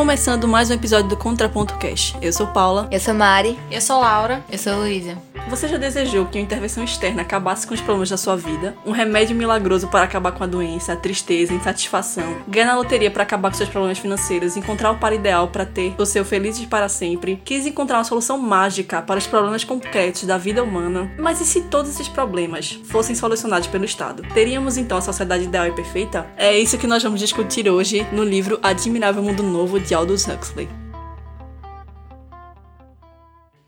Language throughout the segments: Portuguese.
Começando mais um episódio do Contraponto Cash. Eu sou Paula. Eu sou Mari. Eu sou Laura. Eu sou Luísa. Você já desejou que uma intervenção externa acabasse com os problemas da sua vida? Um remédio milagroso para acabar com a doença, a tristeza, a insatisfação? Ganhar na loteria para acabar com seus problemas financeiros? Encontrar o par ideal para ter o seu felizes para sempre? Quis encontrar uma solução mágica para os problemas concretos da vida humana? Mas e se todos esses problemas fossem solucionados pelo Estado? Teríamos então a sociedade ideal e perfeita? É isso que nós vamos discutir hoje no livro Admirável Mundo Novo de Aldous Huxley.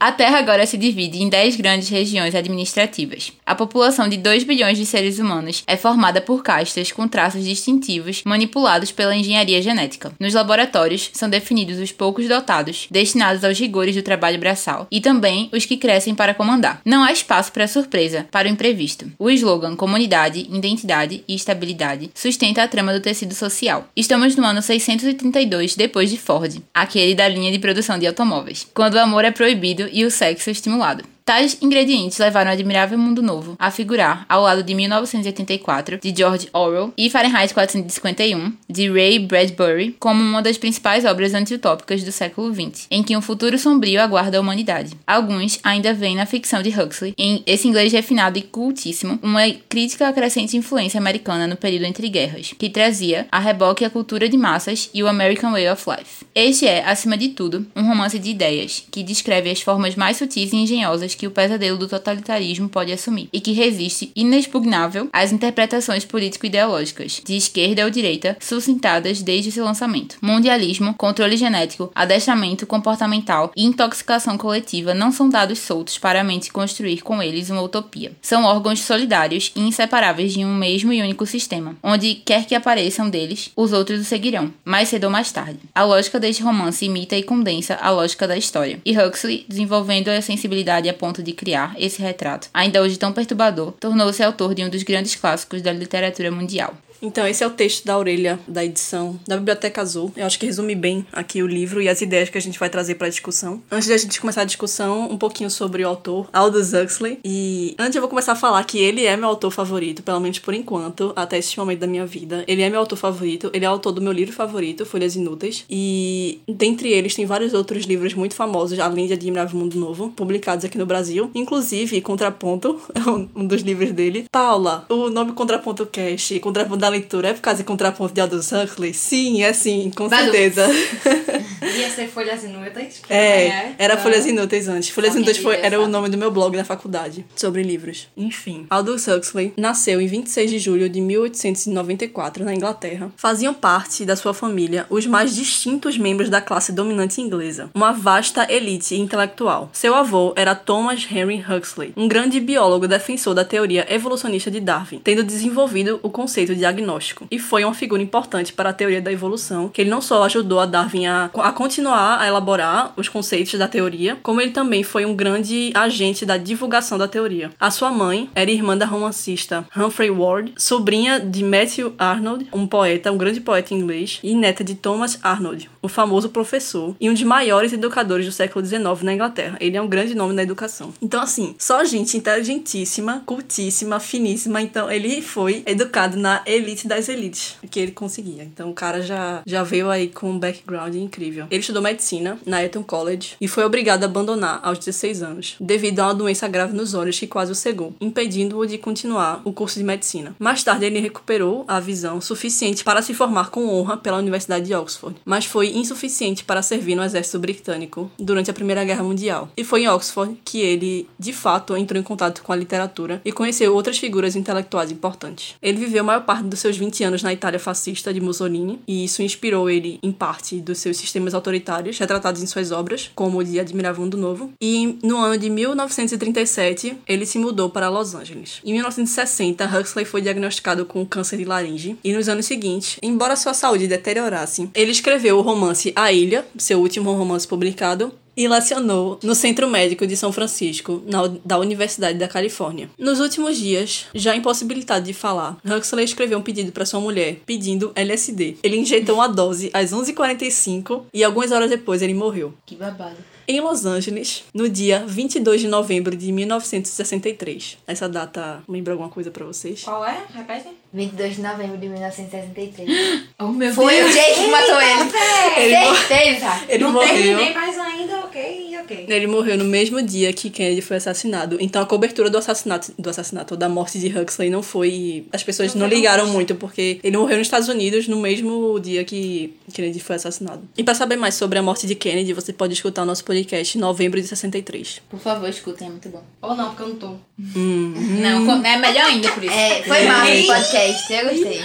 A Terra agora se divide em 10 grandes regiões administrativas. A população de 2 bilhões de seres humanos é formada por castas com traços distintivos manipulados pela engenharia genética. Nos laboratórios são definidos os poucos dotados, destinados aos rigores do trabalho braçal, e também os que crescem para comandar. Não há espaço para surpresa, para o imprevisto. O slogan Comunidade, Identidade e Estabilidade sustenta a trama do tecido social. Estamos no ano 632 depois de Ford, aquele da linha de produção de automóveis, quando o amor é proibido e o sexo estimulado. Tais ingredientes levaram o Admirável Mundo Novo a figurar ao lado de 1984, de George Orwell, e Fahrenheit 451, de Ray Bradbury, como uma das principais obras antiutópicas do século XX, em que um futuro sombrio aguarda a humanidade. Alguns ainda veem na ficção de Huxley, em esse inglês refinado e cultíssimo, uma crítica à crescente influência americana no período entre guerras, que trazia a reboque a cultura de massas e o American Way of Life. Este é, acima de tudo, um romance de ideias, que descreve as formas mais sutis e engenhosas que o pesadelo do totalitarismo pode assumir e que resiste inexpugnável às interpretações político-ideológicas, de esquerda ou direita, suscitadas desde seu lançamento. Mundialismo, controle genético, adestramento comportamental e intoxicação coletiva não são dados soltos para a mente construir com eles uma utopia. São órgãos solidários e inseparáveis de um mesmo e único sistema, onde quer que apareçam deles, os outros o seguirão, mais cedo ou mais tarde. A lógica deste romance imita e condensa a lógica da história, e Huxley, desenvolvendo a sensibilidade a ponto de criar esse retrato, ainda hoje tão perturbador, tornou-se autor de um dos grandes clássicos da literatura mundial. Então, esse é o texto da orelha da edição da Biblioteca Azul. Eu acho que resume bem aqui o livro e as ideias que a gente vai trazer para a discussão. Antes de a gente começar a discussão, um pouquinho sobre o autor, Aldous Huxley. E antes eu vou começar a falar que ele é meu autor favorito, pelo menos por enquanto, até esse momento da minha vida. Ele é meu autor favorito, ele é autor do meu livro favorito, Folhas Inúteis. E dentre eles tem vários outros livros muito famosos, além de Admirável Mundo Novo, publicados aqui no Brasil. Inclusive, Contraponto é um dos livros dele. Paula, o nome Contraponto Cash, Contraponto da leitura é por causa de contraponto de Aldous Huxley? Sim, é sim, com certeza. Ia ser Folhas Inúteis? É, era Folhas Inúteis antes. Folhas Inúteis foi, era o nome do meu blog na faculdade, sobre livros. Enfim, Aldous Huxley nasceu em 26 de julho de 1894, na Inglaterra. Faziam parte da sua família os mais distintos membros da classe dominante inglesa, uma vasta elite intelectual. Seu avô era Thomas Henry Huxley, um grande biólogo defensor da teoria evolucionista de Darwin, tendo desenvolvido o conceito de diagnóstico, e foi uma figura importante para a teoria da evolução, que ele não só ajudou a Darwin a, a continuar a elaborar os conceitos da teoria, como ele também foi um grande agente da divulgação da teoria. A sua mãe era irmã da romancista Humphrey Ward, sobrinha de Matthew Arnold, um poeta, um grande poeta inglês, e neta de Thomas Arnold, o famoso professor e um dos maiores educadores do século XIX na Inglaterra. Ele é um grande nome na educação. Então, assim, só gente inteligentíssima, cultíssima, finíssima. Então, ele foi educado na elite das elites que ele conseguia. Então, o cara já, já veio aí com um background incrível. Ele estudou medicina na Eton College e foi obrigado a abandonar aos 16 anos, devido a uma doença grave nos olhos que quase o cegou, impedindo-o de continuar o curso de medicina. Mais tarde, ele recuperou a visão suficiente para se formar com honra pela Universidade de Oxford, mas foi insuficiente para servir no exército britânico durante a Primeira Guerra Mundial. E foi em Oxford que ele, de fato, entrou em contato com a literatura e conheceu outras figuras intelectuais importantes. Ele viveu a maior parte dos seus 20 anos na Itália fascista de Mussolini, e isso inspirou ele em parte dos seus sistemas autoritários retratados em suas obras, como o de Admirável Mundo Novo. E no ano de 1937, ele se mudou para Los Angeles. Em 1960, Huxley foi diagnosticado com câncer de laringe, e nos anos seguintes, embora sua saúde deteriorasse, ele escreveu o romance A Ilha, seu último romance publicado, e lecionou no Centro Médico de São Francisco, na, da Universidade da Califórnia. Nos últimos dias, já impossibilitado de falar, Huxley escreveu um pedido para sua mulher, pedindo LSD. Ele injetou uma dose às 11h45 e algumas horas depois ele morreu. Que babado. Em Los Angeles, no dia 22 de novembro de 1963. Essa data lembra alguma coisa para vocês? Qual é? Repete. 22 de novembro de 1963. Oh, meu Foi o Deus. Jake que matou ele. Ele Certeza. Ele não morreu. terminei, mas ainda ok, ok. Ele morreu no mesmo dia que Kennedy foi assassinado. Então a cobertura do assassinato, do assassinato, ou da morte de Huxley não foi. As pessoas não, Não ligaram tão muito, porque ele morreu nos Estados Unidos no mesmo dia que Kennedy foi assassinado. E pra saber mais sobre a morte de Kennedy, você pode escutar o nosso podcast em novembro de 63. Por favor, escutem, é muito bom. Ou não, porque eu não tô. Não, co- é melhor ainda por isso. É, foi massa esse podcast, eu gostei.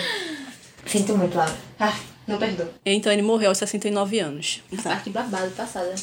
Sinto muito, Laura. Ah, não perdoa. Então ele morreu aos 69 anos. Essa parte babado passada.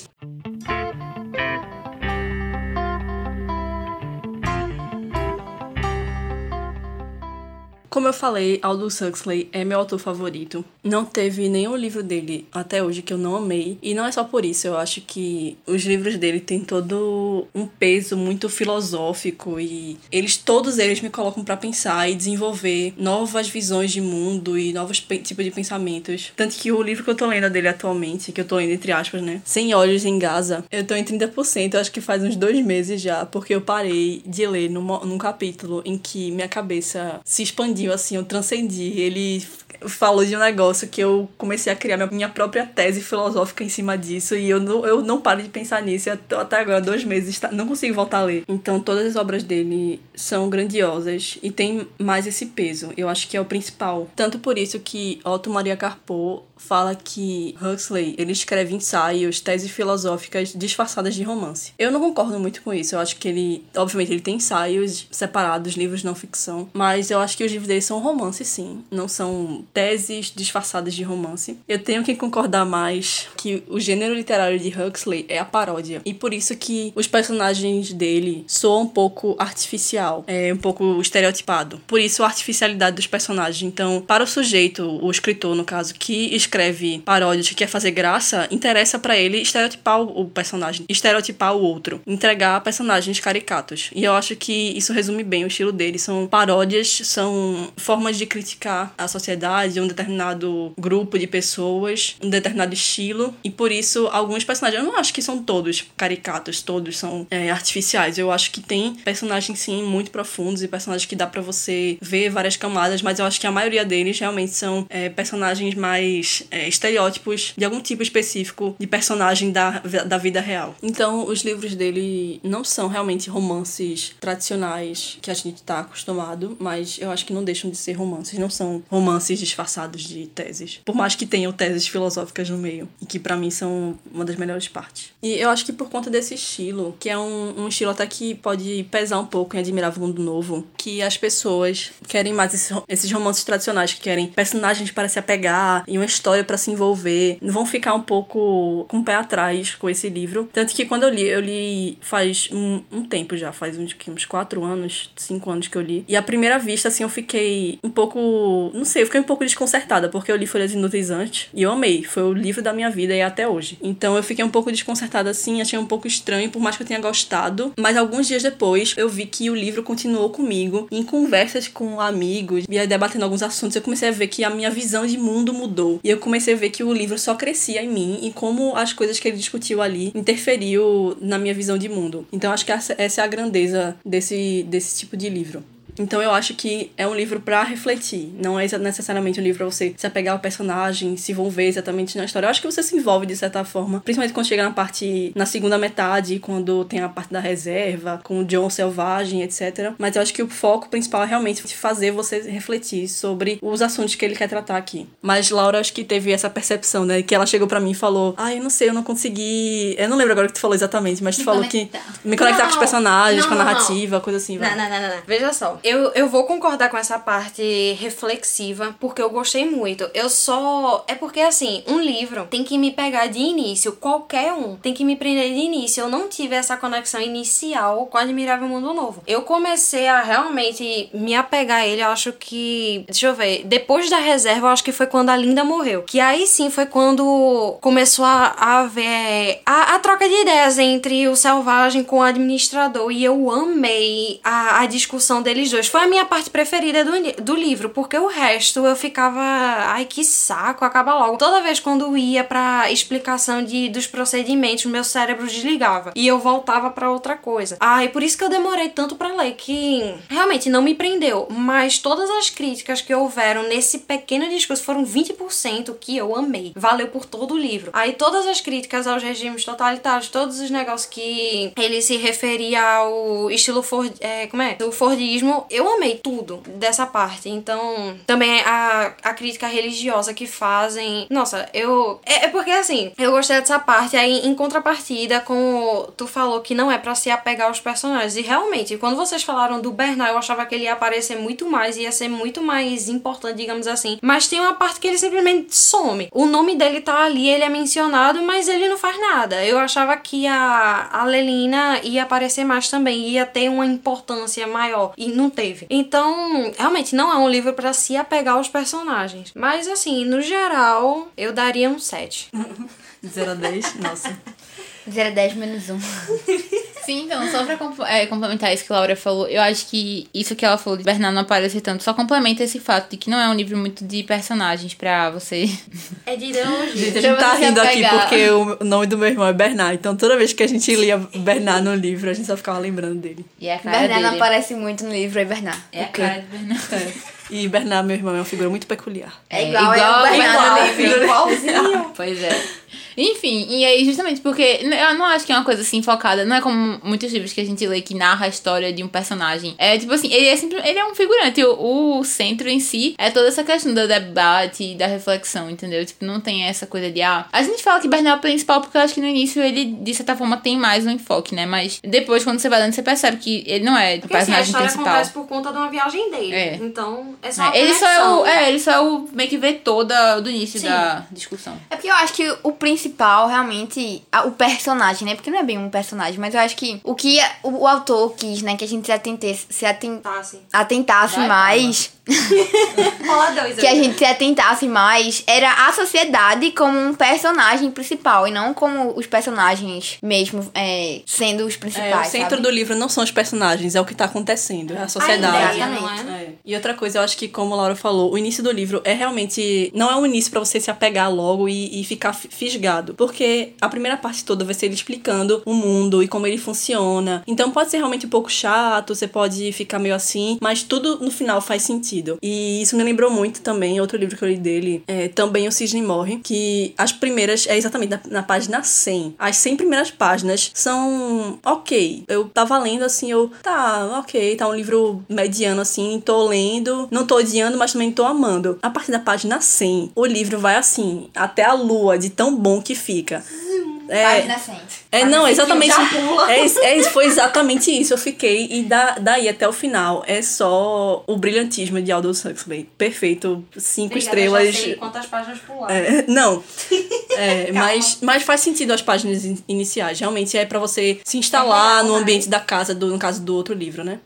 Como eu falei, Aldous Huxley é meu autor favorito. Não teve nenhum livro dele até hoje que eu não amei. E não é só por isso, eu acho que os livros dele têm todo um peso muito filosófico e eles todos eles me colocam pra pensar e desenvolver novas visões de mundo e novos tipos de pensamentos. Tanto que o livro que eu tô lendo dele atualmente, que eu tô lendo entre aspas, né? Sem Olhos em Gaza, eu tô em 30%, eu acho que faz uns dois meses já, porque eu parei de ler num, num capítulo em que minha cabeça se expandiu, assim, eu transcendi. Ele falou de um negócio que eu comecei a criar minha, própria tese filosófica em cima disso e eu não, eu não paro de pensar nisso e até, até agora, dois meses, tá- não consigo voltar a ler. Então, todas as obras dele são grandiosas e tem mais esse peso. Eu acho que é o principal. Tanto por isso que Otto Maria Carpo fala que Huxley, ele escreve ensaios, teses filosóficas disfarçadas de romance. Eu não concordo muito com isso. Eu acho que ele, obviamente, ele tem ensaios separados, livros não ficção, mas eu acho que os livros dele são romances, sim. Não são teses disfarçadas de romance. Eu tenho que concordar mais que o gênero literário de Huxley é a paródia. E por isso que os personagens dele soam um pouco artificial, é um pouco estereotipado. Por isso a artificialidade dos personagens. Então, para o sujeito, o escritor, no caso, que escreve paródias, que quer fazer graça, interessa para ele estereotipar o personagem, estereotipar o outro, entregar personagens caricatos. E eu acho que isso resume bem o estilo dele. São paródias, são formas de criticar a sociedade, um determinado grupo de pessoas, um determinado estilo. E por isso, alguns personagens, eu não acho que são todos caricatos, todos são é, artificiais. Eu acho que tem personagens, sim, muito profundos e personagens que dá pra você ver várias camadas, mas eu acho que a maioria deles realmente são é, personagens mais é, estereótipos de algum tipo específico de personagem da, da vida real. Então, os livros dele não são realmente romances tradicionais que a gente tá acostumado, mas eu acho que não deixam de ser romances, não são romances disfarçados de teses. Por mais que tenham teses filosóficas no meio, e que pra mim são uma das melhores partes. E eu acho que por conta desse estilo, que é um, um estilo até que pode pesar um pouco em Admirável Mundo Novo, que as pessoas querem mais esses, esses romances tradicionais, que querem personagens para se apegar e uma história para se envolver, vão ficar um pouco com o pé atrás com esse livro. Tanto que quando eu li, eu li faz um, um tempo já, faz uns, uns quatro anos, cinco anos que eu li. E à primeira vista, assim, eu fiquei um pouco. Não sei, eu fiquei um pouco desconcertada, porque eu li Folhas Inúteis antes e eu amei. Foi o livro da minha vida e é até hoje. Então eu fiquei um pouco desconcertada assim, achei um pouco estranho, por mais que eu tenha gostado. Mas alguns dias depois, eu vi que o livro continuou comigo. Em conversas com amigos e debatendo alguns assuntos, eu comecei a ver que a minha visão de mundo mudou. E eu comecei a ver que o livro só crescia em mim e como as coisas que ele discutiu ali interferiu na minha visão de mundo. Então acho que essa é a grandeza desse, desse tipo de livro. Então eu acho que é um livro pra refletir. Não é necessariamente um livro pra você se apegar ao personagem, se envolver exatamente na história. Eu acho que você se envolve de certa forma, principalmente quando chega na parte na segunda metade, quando tem a parte da reserva, com o John selvagem, etc. Mas eu acho que o foco principal é realmente fazer você refletir sobre os assuntos que ele quer tratar aqui. Mas Laura acho que teve essa percepção, né, que ela chegou pra mim e falou: "Ah, eu não sei, eu não consegui, eu não lembro agora o que tu falou exatamente, mas tu Me falou conectar. que me conectar com os Não, personagens, não, com a não, não. narrativa, coisa assim, vai. Não, não, não, não, não. Veja só. Eu, eu vou concordar com essa parte reflexiva, porque eu gostei muito. Eu só. É porque, assim, um livro tem que me pegar de início, qualquer um, tem que me prender de início. Eu não tive essa conexão inicial com Admirável Mundo Novo. Eu comecei a realmente me apegar a ele, eu acho que. Deixa eu ver. Depois da reserva, eu acho que foi quando a Linda morreu. Que aí sim foi quando começou a, haver a, a troca de ideias entre o selvagem com o administrador. E eu amei a, a discussão deles dois. Foi a minha parte preferida do, do livro, porque o resto eu ficava. Ai, que saco, acaba logo. Toda vez quando ia pra explicação de, dos procedimentos, meu cérebro desligava. E eu voltava pra outra coisa. Ai, por isso que eu demorei tanto pra ler, que realmente não me prendeu. Mas todas as críticas que houveram nesse pequeno discurso foram 20% que eu amei. Valeu por todo o livro. Aí todas as críticas aos regimes totalitários, todos os negócios que ele se referia ao estilo Ford, é, como é? Do Fordismo, eu amei tudo dessa parte. Então, também a, a crítica religiosa que fazem. Nossa, eu. É, é porque assim, eu gostei dessa parte. Aí, em contrapartida, com tu falou que não é pra se apegar aos personagens. E realmente, quando vocês falaram do Bernard, eu achava que ele ia aparecer muito mais, ia ser muito mais importante, digamos assim. Mas tem uma parte que ele simplesmente some. O nome dele tá ali, ele é mencionado, mas ele não faz nada. Eu achava que a, a Lelina ia aparecer mais também, ia ter uma importância maior. E não teve. Então, realmente, não é um livro pra se apegar aos personagens. Mas, assim, no geral, eu daria um 7. 0 a 10, nossa. 0 a 10 menos 1. Sim, então, só pra comp- é, complementar isso que a Laura falou, eu acho que isso que ela falou de Bernardo não aparecer tanto só complementa esse fato de que não é um livro muito de personagens pra você. É de ideologia. Gente, a gente tá rindo aqui porque o nome do meu irmão é Bernard. Então toda vez que a gente lia Bernard no livro, a gente só ficava lembrando dele. E é a cara Bernard dele. aparece muito no livro, é Bernard. É a cara de Bernardo. É. E Bernard, meu irmão, é uma figura muito peculiar. É igual, igual, é o Bernard no igual, livro. igualzinho. Pois é. Enfim, e aí justamente porque eu não acho que é uma coisa assim focada, não é como muitos livros que a gente lê que narra a história de um personagem. É tipo assim, ele é sempre, ele é um figurante, o, o centro em si é toda essa questão do debate e da reflexão, entendeu? Tipo, não tem essa coisa de ah, a gente fala que Bernard é o principal porque eu acho que no início ele de certa forma tem mais um enfoque, né? Mas depois quando você vai lendo você percebe que ele não é o Porque assim, a personagem história principal. acontece por conta de uma viagem dele. É. Então, é só uma É, ele só é o, é, ele só é o meio que vetor da, do início Sim. da discussão. É porque eu acho que o principal, realmente, a- o personagem, né? Porque não é bem um personagem, mas eu acho que o que o, o autor quis, né? Que a gente se atentasse, se aten- atentasse Vai, mais. Rola dois Que a gente se atentasse mais era a sociedade como um personagem principal e não como os personagens mesmo é, sendo os É, principais. o centro sabe? do livro não são os personagens, é o que tá acontecendo, é a A sociedade. ideia, não Exatamente. é? É. E outra coisa, eu acho que, como a Laura falou, o início do livro é realmente. Não é um início pra você se apegar logo e, e ficar fi- fisgado. Porque a primeira parte toda vai ser ele explicando o mundo e como ele funciona. Então pode ser realmente um pouco chato, você pode ficar meio assim, mas tudo no final faz sentido. E isso me lembrou muito também, outro livro que eu li dele, é também O Cisne Morre, que as primeiras, é exatamente na, na página 100. As 100 primeiras páginas são ok. Eu tava lendo assim, eu, tá, ok, tá um livro mediano assim, tô lendo, não tô odiando, mas também tô amando. A partir da página 100, o livro vai assim, até a lua, de tão bom que fica. É, Página 100. É, não, exatamente. já pula. É, é foi exatamente isso. Eu fiquei. E da, daí até o final é só o brilhantismo de Aldous Huxley. Perfeito. Cinco Obrigada, já estrelas. sei quantas páginas pular. É, não. É, mas, mas faz sentido as páginas in- iniciais. Realmente é pra você se instalar É no legal, ambiente da casa, do, no caso do outro livro, né?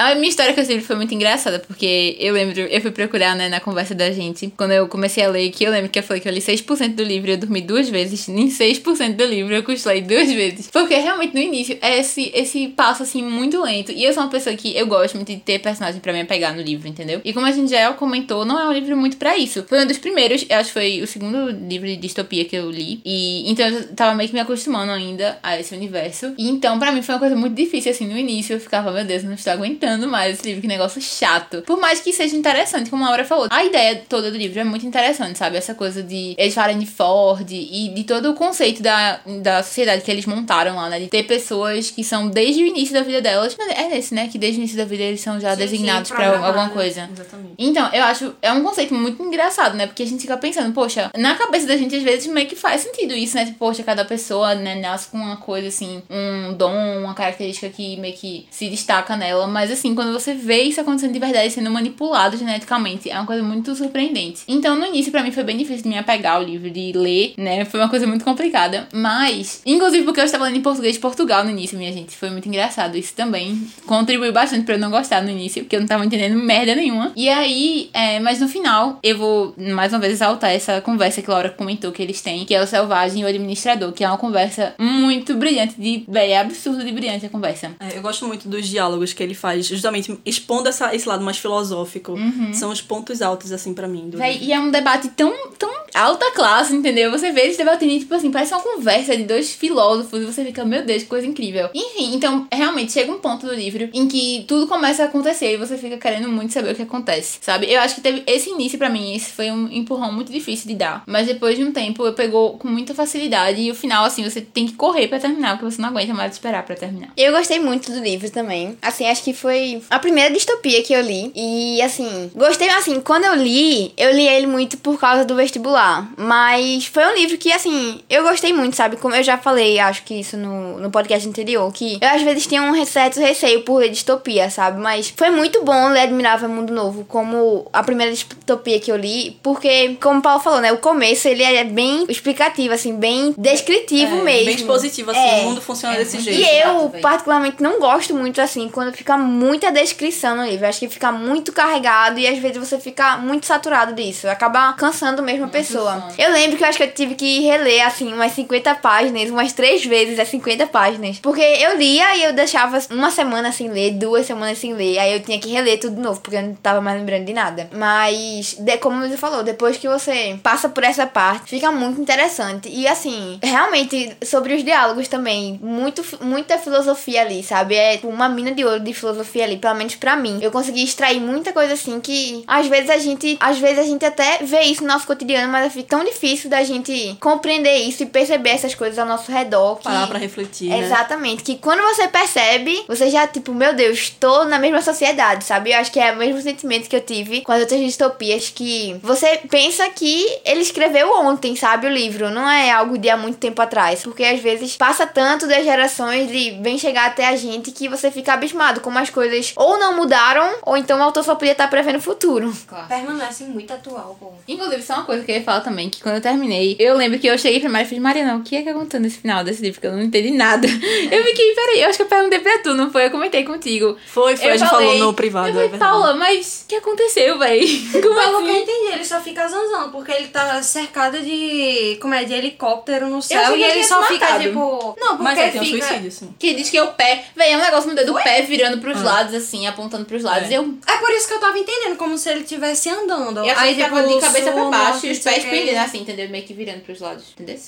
A minha história com esse livro foi muito engraçada, porque eu lembro, eu fui procurar, né, na conversa da gente, quando eu comecei a ler, que eu lembro que eu falei que eu li 6% do livro e eu dormi duas vezes, em 6% do livro eu cochilei duas vezes. Porque realmente no início é esse, esse passo, assim, muito lento. E eu sou uma pessoa que eu gosto muito de ter personagem pra me apegar no livro, entendeu? E como a gente já comentou, não é um livro muito pra isso. Foi um dos primeiros, eu acho que foi o segundo livro de distopia que eu li. E então eu tava meio que me acostumando ainda a esse universo. E então, pra mim, foi uma coisa muito difícil, assim, no início. Eu ficava, meu Deus, não estou aguentando mais esse livro, que negócio chato. Por mais que seja interessante, como a Laura falou. A ideia toda do livro é muito interessante, sabe? Essa coisa de eles falarem de Ford e de todo o conceito da, da sociedade que eles montaram lá, né? De ter pessoas que são desde o início da vida delas. É nesse, né? Que desde o início da vida eles são já Sim, designados pra alguma coisa. Exatamente. Então, eu acho, é um conceito muito engraçado, né? Porque a gente fica pensando, poxa, na cabeça da gente às vezes meio que faz sentido isso, né? Tipo, poxa, cada pessoa, né, nasce com uma coisa assim, um dom, uma característica que meio que se destaca nela. Mas assim, quando você vê isso acontecendo de verdade, sendo manipulado geneticamente, é uma coisa muito surpreendente. Então, no início, para mim, foi bem difícil de me apegar ao livro, de ler, né? Foi uma coisa muito complicada. Mas, inclusive porque eu estava lendo em português de Portugal no início, minha gente. Foi muito engraçado. Isso também contribuiu bastante pra eu não gostar no início, porque eu não tava entendendo merda nenhuma. E aí, é, mas no final, eu vou mais uma vez exaltar essa conversa que Laura comentou que eles têm, que é o Selvagem e o Administrador, que é uma conversa muito brilhante, de, é absurdo de brilhante a conversa. É, eu gosto muito dos diálogos que ele faz, justamente expondo essa, esse lado mais filosófico. São os pontos altos, assim, para mim. Véi, e é um debate tão, tão alta classe, entendeu? Você vê eles debatendo, tipo assim, parece uma conversa de dois filósofos, e você fica, meu Deus, que coisa incrível. Enfim, então, realmente, chega um ponto do livro em que tudo começa a acontecer e você fica querendo muito saber o que acontece, sabe? Eu acho que teve esse início para mim, esse foi um empurrão muito difícil de dar. Mas depois de um tempo, eu pegou com muita facilidade e o final, assim, você tem que correr para terminar, porque você não aguenta mais esperar para terminar. Eu gostei muito do livro também. Assim, acho que foi a primeira distopia que eu li. E, assim, gostei, assim, quando eu li, eu li ele muito por causa do vestibular. Mas foi um livro que, assim, eu gostei muito, sabe? Como eu já falei, acho que isso no, no podcast anterior, que eu às vezes tinha um certo receio por ler distopia, sabe? Mas foi muito bom ler Admirável Mundo Novo, como a primeira distopia que eu li, porque, como o Paulo falou, né? O começo ele é bem explicativo, assim, bem descritivo É, mesmo. Bem expositivo, assim, É. o mundo funciona desse jeito. E eu, particularmente, não gosto muito assim quando fica muita descrição no livro. Acho que fica muito carregado e às vezes você fica muito saturado disso. Acaba cansando mesmo a pessoa. Eu lembro que eu acho que eu tive que reler, assim, umas 50 páginas, umas três vezes as 50 páginas. Porque eu lia e eu deixava uma semana sem ler, duas semanas sem ler. Aí eu tinha que reler tudo de novo, porque eu não tava mais lembrando de nada. Mas, de, como você falou, depois que você passa por essa parte, fica muito interessante. E assim, realmente, sobre os diálogos também, muito, muita filosofia ali, sabe? É uma mina de ouro de filosofia ali, pelo menos pra mim. Eu consegui extrair muita coisa assim que às vezes a gente, às vezes a gente até vê isso no nosso cotidiano, mas fica tão difícil da gente compreender isso e perceber essas coisas ao nosso redor. Que... Parar pra refletir, né? Exatamente. Que quando você percebe, você já, tipo, meu Deus, tô na mesma sociedade, sabe? Eu acho que é o mesmo sentimento que eu tive com as outras distopias, que você pensa que ele escreveu ontem, sabe? O livro. Não é algo de há muito tempo atrás. Porque às vezes passa tanto das gerações e vem chegar até a gente que você fica abismado como as coisas ou não mudaram, ou então o autor só podia estar prevendo o futuro. Claro. Permanece muito atual, pô. Inclusive, só uma coisa que eu ia falar também, que quando eu terminei, eu lembro que eu cheguei pra Mari e falei, Mariana, o que é que aconteceu nesse final desse livro? Porque eu não entendi nada. Eu fiquei, peraí, eu acho que eu perguntei pra tu, não foi? Eu comentei contigo. Foi, foi, Eu a gente falei- falou no privado, Eu é falei, verdade. Paula, mas o que aconteceu, véi? Como Pelo que eu assim? entendi, ele só fica zanzando, porque ele tá cercado de. Como é? De helicóptero no céu e ele só se fica matado. tipo. Não, porque Mas é, tem um fica. suicídio, sim. Que diz que é o pé. Véi, é um negócio no dedo do pé virando pros lados, assim, apontando pros lados. É. Eu, É por isso que eu tava entendendo, como se ele estivesse andando. eu que tava de cabeça pra baixo e os sei pés o quê. pendendo assim, entendeu? Meio que virando pros lados, entendeu?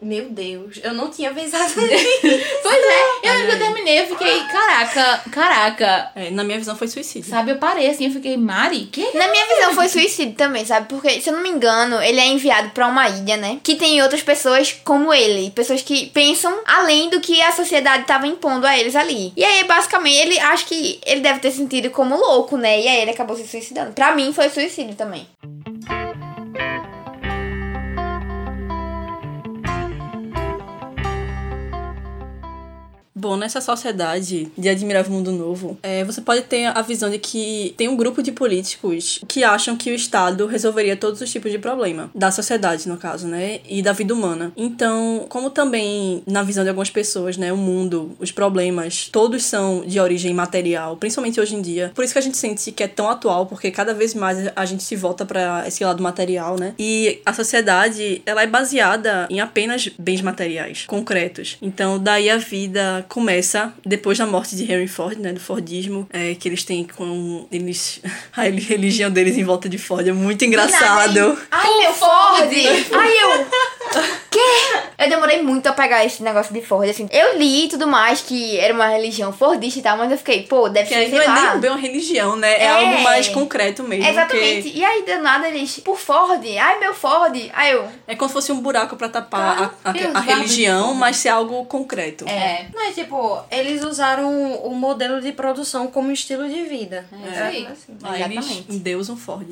Meu Deus, eu não tinha pensado nisso. Pois é, eu lembro que eu terminei, eu fiquei, caraca, caraca. É, na minha visão foi suicídio. Sabe, eu parei assim, eu fiquei, Mari, que? Na minha visão foi suicídio também, sabe? Porque, se eu não me engano, ele é enviado pra uma ilha, né? Que tem outras pessoas como ele. Pessoas que pensam além do que a sociedade tava impondo a eles ali. E aí, basicamente, ele acho que ele deve ter sentido como louco, né? E aí ele acabou se suicidando. Pra mim foi suicídio também. Bom, nessa sociedade de Admirável Mundo Novo, é, você pode ter a visão de que tem um grupo de políticos que acham que o Estado resolveria todos os tipos de problema. Da sociedade, no caso, né? E da vida humana. Então, como também, na visão de algumas pessoas, né? O mundo, os problemas, todos são de origem material, principalmente hoje em dia. Por isso que a gente sente que é tão atual, porque cada vez mais a gente se volta para esse lado material, né? E a sociedade, ela é baseada em apenas bens materiais, concretos. Então, daí a vida começa depois da morte de Henry Ford, né, do Fordismo, é, que eles têm com eles a religião deles em volta de Ford é muito engraçado. Ai, meu Ford! Ai, eu. Quê? Eu demorei muito a pegar esse negócio de Ford, assim. Eu li e tudo mais que era uma religião fordista e tal, mas eu fiquei, pô, deve Que ser, sei não é lá. nem bem uma religião, né? É, É. algo mais concreto mesmo. Exatamente. que E aí, do nada, eles, por Ford, ai, meu Ford. Aí eu, É como se fosse um buraco pra tapar a, a- Deus, a guarda religião, de mas ser algo concreto. É. Não, é tipo, eles usaram o modelo de produção como estilo de vida. É isso aí. Aí eles Exatamente. endeusam um Ford.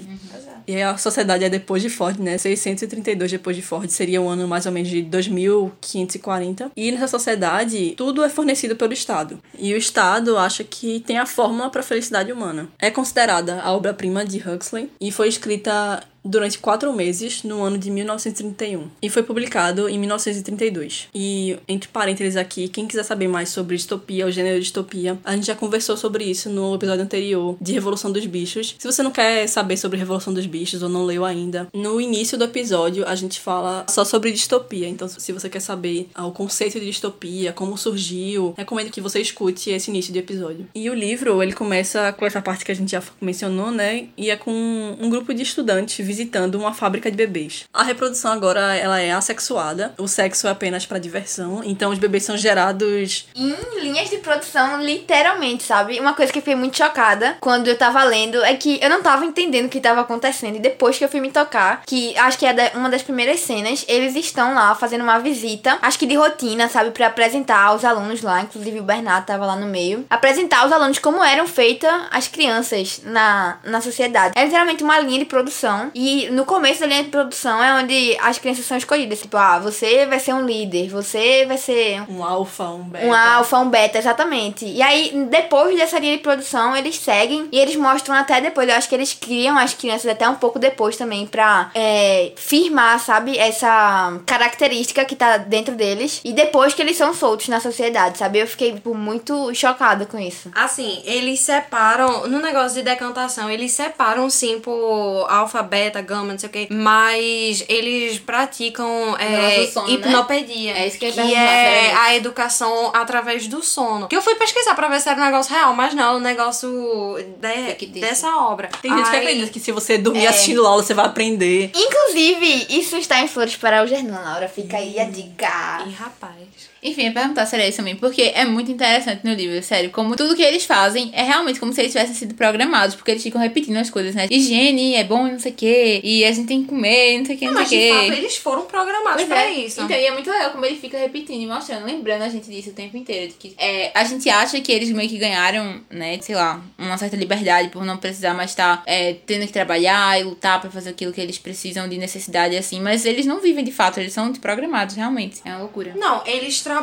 E aí a sociedade é depois de Ford, né? 632 depois de Ford seria o ano mais ou menos de 2540. E nessa sociedade, tudo é fornecido pelo Estado. E o Estado acha que tem a fórmula para a felicidade humana. É considerada a obra-prima de Huxley e foi escrita durante quatro meses no ano de 1931 e foi publicado em 1932. E entre parênteses aqui, quem quiser saber mais sobre distopia, o gênero distopia, a gente já conversou sobre isso no episódio anterior de Revolução dos Bichos. Se você não quer saber sobre Revolução dos Bichos ou não leu ainda, no início do episódio a gente fala só sobre distopia. Então, se você quer saber o conceito de distopia, como surgiu, recomendo que você escute esse início de episódio. E o livro, ele começa com essa parte que a gente já mencionou, né? E é com um grupo de estudantes visitando uma fábrica de bebês. A reprodução agora ela é assexuada, o sexo é apenas para diversão, então os bebês são gerados em linhas de produção, literalmente, sabe? Uma coisa que eu fiquei muito chocada quando eu tava lendo é que eu não tava entendendo o que tava acontecendo. E depois que eu fui me tocar, que acho que é uma das primeiras cenas, eles estão lá fazendo uma visita, acho que de rotina, sabe? para apresentar os alunos lá, inclusive o Bernardo tava lá no meio, apresentar aos alunos como eram feitas as crianças na, na sociedade. É literalmente uma linha de produção. E e no começo da linha de produção é onde as crianças são escolhidas. Tipo, ah, você vai ser um líder, você vai ser. Um alfa, um beta. Um alfa, um beta, exatamente. E aí, depois dessa linha de produção, eles seguem e eles mostram até depois. Eu acho que eles criam as crianças até um pouco depois também pra é, firmar, sabe, essa característica que tá dentro deles. E depois que eles são soltos na sociedade, sabe? Eu fiquei tipo, muito chocada com isso. Assim, eles separam. No negócio de decantação, eles separam sim por alfa, beta beta, gama, não sei o que. Mas eles praticam é, sono, né? hipnopedia. Né? É isso que, que é a educação através do sono. Que eu fui pesquisar pra ver se era um negócio real, mas não, é um negócio de, dessa obra. Tem gente Aí... que acredita que se você dormir é. assistindo aula, você vai aprender. Inclusive, isso está em Flores para o Gernon, Laura. Fica aí a dica. Ih, rapaz. Enfim, eu perguntar era isso também, porque é muito interessante no livro, sério. Como tudo que eles fazem é realmente como se eles tivessem sido programados, porque eles ficam repetindo as coisas, né? Higiene é bom não sei o quê, e a gente tem que comer, não sei o quê, não, não sei o quê. Fato, eles foram programados pois pra é. isso. Então, e é muito legal como ele fica repetindo e mostrando, lembrando a gente disso o tempo inteiro. De que é, a gente acha que eles meio que ganharam, né, sei lá, uma certa liberdade por não precisar mais estar é, tendo que trabalhar e lutar para fazer aquilo que eles precisam de necessidade, assim, mas eles não vivem de fato, eles são programados, realmente. É uma loucura. Não, eles trabalham,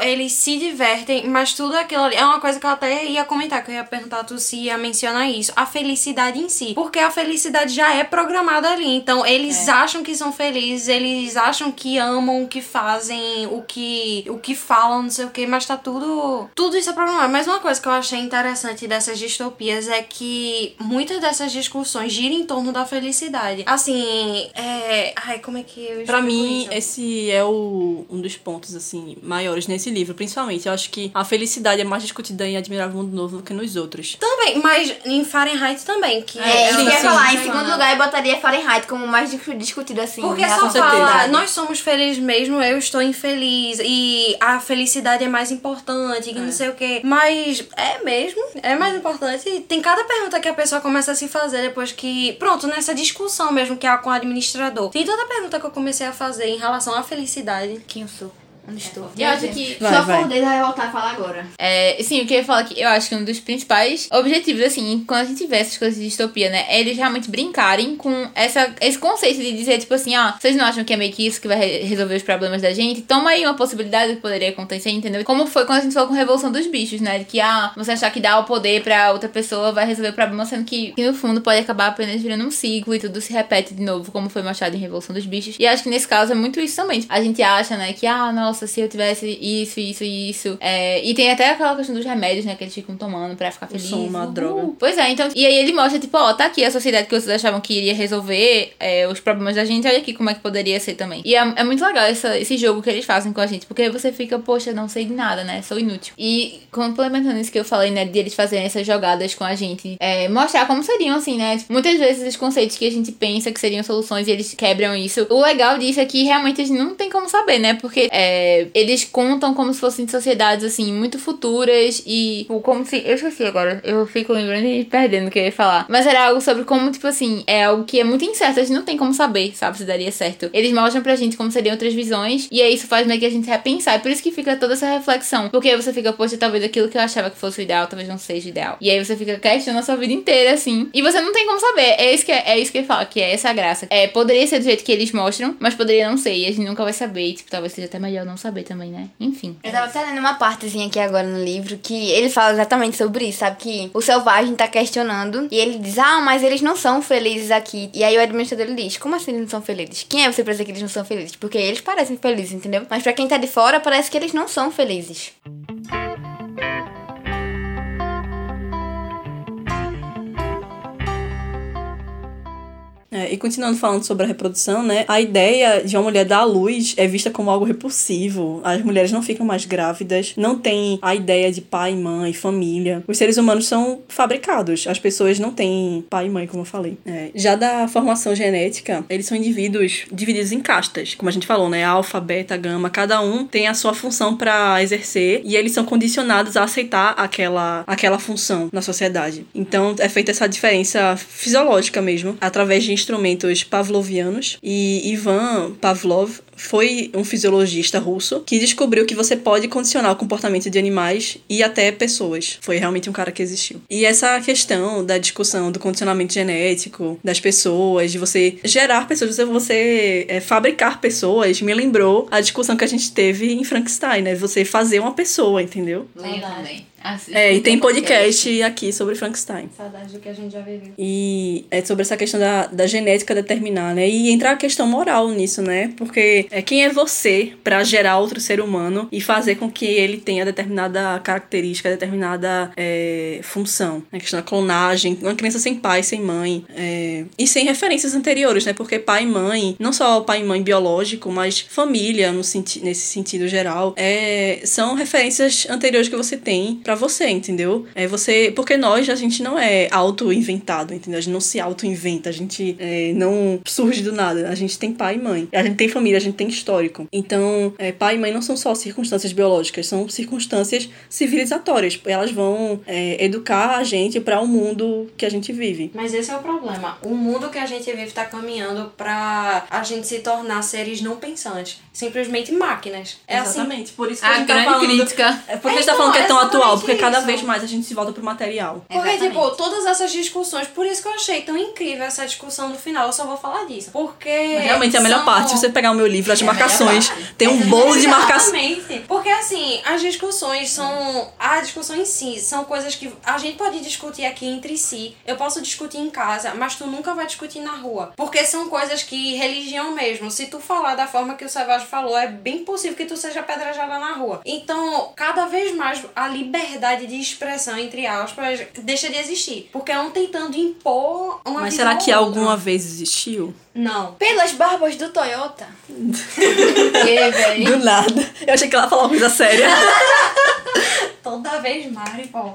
eles eles se divertem, mas tudo aquilo ali é uma coisa que eu até ia comentar, que eu ia perguntar tu se ia mencionar isso. A felicidade em si. Porque a felicidade já é programada ali. Então, eles é. acham que são felizes, eles acham que amam o que fazem, o que, o que falam, não sei o que, mas tá tudo. Tudo isso é programado. Mas uma coisa que eu achei interessante dessas distopias é que muitas dessas discussões giram em torno da felicidade. Assim, é. Ai, como é que eu Pra mim, isso? esse é o, um dos pontos, assim, maiores nesse livro principalmente. Eu acho que a felicidade é mais discutida em Admirável Mundo Novo do que nos outros. Também, mas em Fahrenheit também, que é. é sim, ia falar, em segundo lugar eu botaria Fahrenheit como mais discutido assim. Porque só fala, nós somos felizes mesmo, eu estou infeliz e a felicidade é mais importante, que é. não sei o quê. Mas é mesmo, é mais importante. Tem cada pergunta que a pessoa começa a se fazer depois que. Pronto, nessa discussão mesmo que é com o administrador. Tem toda pergunta que eu comecei a fazer em relação à felicidade. Quem eu sou? Onde estou? Eu acho que. Vai, Só vai. vai voltar a falar agora. É, sim, o que eu ia falar aqui, eu acho que um dos principais objetivos, assim, quando a gente vê essas coisas de distopia, né? É eles realmente brincarem com essa, esse conceito de dizer, tipo assim, ó, vocês não acham que é meio que isso que vai resolver os problemas da gente? Toma aí uma possibilidade que poderia acontecer, entendeu? Como foi quando a gente falou com a Revolução dos Bichos, né? De que, ah, você achar que dá o poder pra outra pessoa vai resolver o problema, sendo que, que no fundo pode acabar apenas virando um ciclo e tudo se repete de novo, como foi mostrado em Revolução dos Bichos. E acho que nesse caso é muito isso também. A gente acha, né, que, ah, nossa, se eu tivesse isso, isso e isso. É, e tem até aquela questão dos remédios, né? Que eles ficam tomando pra ficar felizes. São uma droga. Pois é, então. E aí ele mostra, tipo, ó, tá aqui a sociedade que vocês achavam que iria resolver é, os problemas da gente, olha aqui como é que poderia ser também. E é, é muito legal essa, esse jogo que eles fazem com a gente, porque você fica, poxa, não sei de nada, né? Sou inútil. E complementando isso que eu falei, né? De eles fazerem essas jogadas com a gente, é, mostrar como seriam, assim, né? Tipo, muitas vezes os conceitos que a gente pensa que seriam soluções e eles quebram isso. O legal disso é que realmente a gente não tem como saber, né? Porque é, é, eles contam como se fossem sociedades, assim, muito futuras e como se. Eu esqueci agora, eu fico lembrando e perdendo o que eu ia falar. Mas era algo sobre como, tipo assim, é algo que é muito incerto, a gente não tem como saber, sabe, se daria certo. Eles mostram pra gente como seriam outras visões e aí isso faz meio que a gente repensar. E por isso que fica toda essa reflexão. Porque aí você fica, poxa, talvez aquilo que eu achava que fosse o ideal, talvez não seja o ideal. E aí você fica questionando a sua vida inteira, assim. E você não tem como saber. É isso que, é, é isso que ele fala, que é essa graça. É, poderia ser do jeito que eles mostram, mas poderia não ser. E a gente nunca vai saber. E, tipo, talvez seja até melhor não saber também, né? Enfim. Eu tava até lendo uma partezinha aqui agora no livro que ele fala exatamente sobre isso, sabe? Que o selvagem tá questionando e ele diz, ah, mas eles não são felizes aqui. E aí o administrador ele diz, como assim eles não são felizes? Quem é você pra dizer que eles não são felizes? Porque eles parecem felizes, entendeu? Mas pra quem tá de fora, parece que eles não são felizes. É, e continuando falando sobre a reprodução, né? A ideia de uma mulher dar à luz é vista como algo repulsivo. As mulheres não ficam mais grávidas, não tem a ideia de pai, mãe, família. Os seres humanos são fabricados. As pessoas não têm pai e mãe, como eu falei. É, já da formação genética, eles são indivíduos divididos em castas, como a gente falou, né? Alfa, beta, gama. Cada um tem a sua função para exercer e eles são condicionados a aceitar aquela, aquela função na sociedade. Então é feita essa diferença fisiológica mesmo, através de instrumentos pavlovianos e Ivan Pavlov foi um fisiologista russo que descobriu que você pode condicionar o comportamento de animais e até pessoas. Foi realmente um cara que existiu. E essa questão da discussão do condicionamento genético das pessoas, de você gerar pessoas, de você é, fabricar pessoas, me lembrou a discussão que a gente teve em Frankenstein, né? Você fazer uma pessoa, entendeu? Assiste É, e tem podcast aqui sobre Frankenstein. Saudade do que a gente já viveu. E é sobre essa questão da, da genética determinar, né? E entrar a questão moral nisso, né? Porque é, quem é você para gerar outro ser humano e fazer com que ele tenha determinada característica, determinada é, função? A questão da clonagem, uma criança sem pai, sem mãe. é, e sem referências anteriores, né? Porque pai e mãe, não só pai e mãe biológico, mas família no senti nesse sentido geral, é, são referências anteriores que você tem para você, entendeu? É você, porque nós a gente não é auto-inventado, entendeu? A gente não se auto-inventa, a gente é, não surge do nada. A gente tem pai e mãe, a gente tem família, a gente tem histórico. Então, é, pai e mãe não são só circunstâncias biológicas, são circunstâncias civilizatórias. Elas vão é, educar a gente para o mundo que a gente vive. Mas esse é o problema. O mundo que a gente vive tá caminhando pra a gente se tornar seres não pensantes. Simplesmente máquinas. É assim. Exatamente, por isso que A a gente tá grande falando. crítica. É porque a gente É, tá falando que é tão atual, porque cada isso. vez mais a gente se volta pro material. Porque, Exatamente. tipo, todas essas discussões, por isso que eu achei tão incrível essa discussão no final, eu só vou falar disso. Porque. Mas realmente é a melhor são- parte. Se você pegar o meu livro, as É marcações, tem um bolo de marcações. Exatamente. Porque assim, as discussões são. A discussão em si são coisas que a gente pode discutir aqui entre si. Eu posso discutir em casa, mas tu nunca vai discutir na rua. Porque são coisas que, religião mesmo, se tu falar da forma que o Savage falou, é bem possível que tu seja pedrejada na rua. Então, cada vez mais a liberdade de expressão, entre aspas, deixa de existir. Porque é um tentando impor uma Mas será que ou outra. alguma vez existiu? Não. Pelas barbas do Toyota. E, velho. Do nada. Eu achei que ela ia falar uma coisa séria. Toda vez Mari, pô.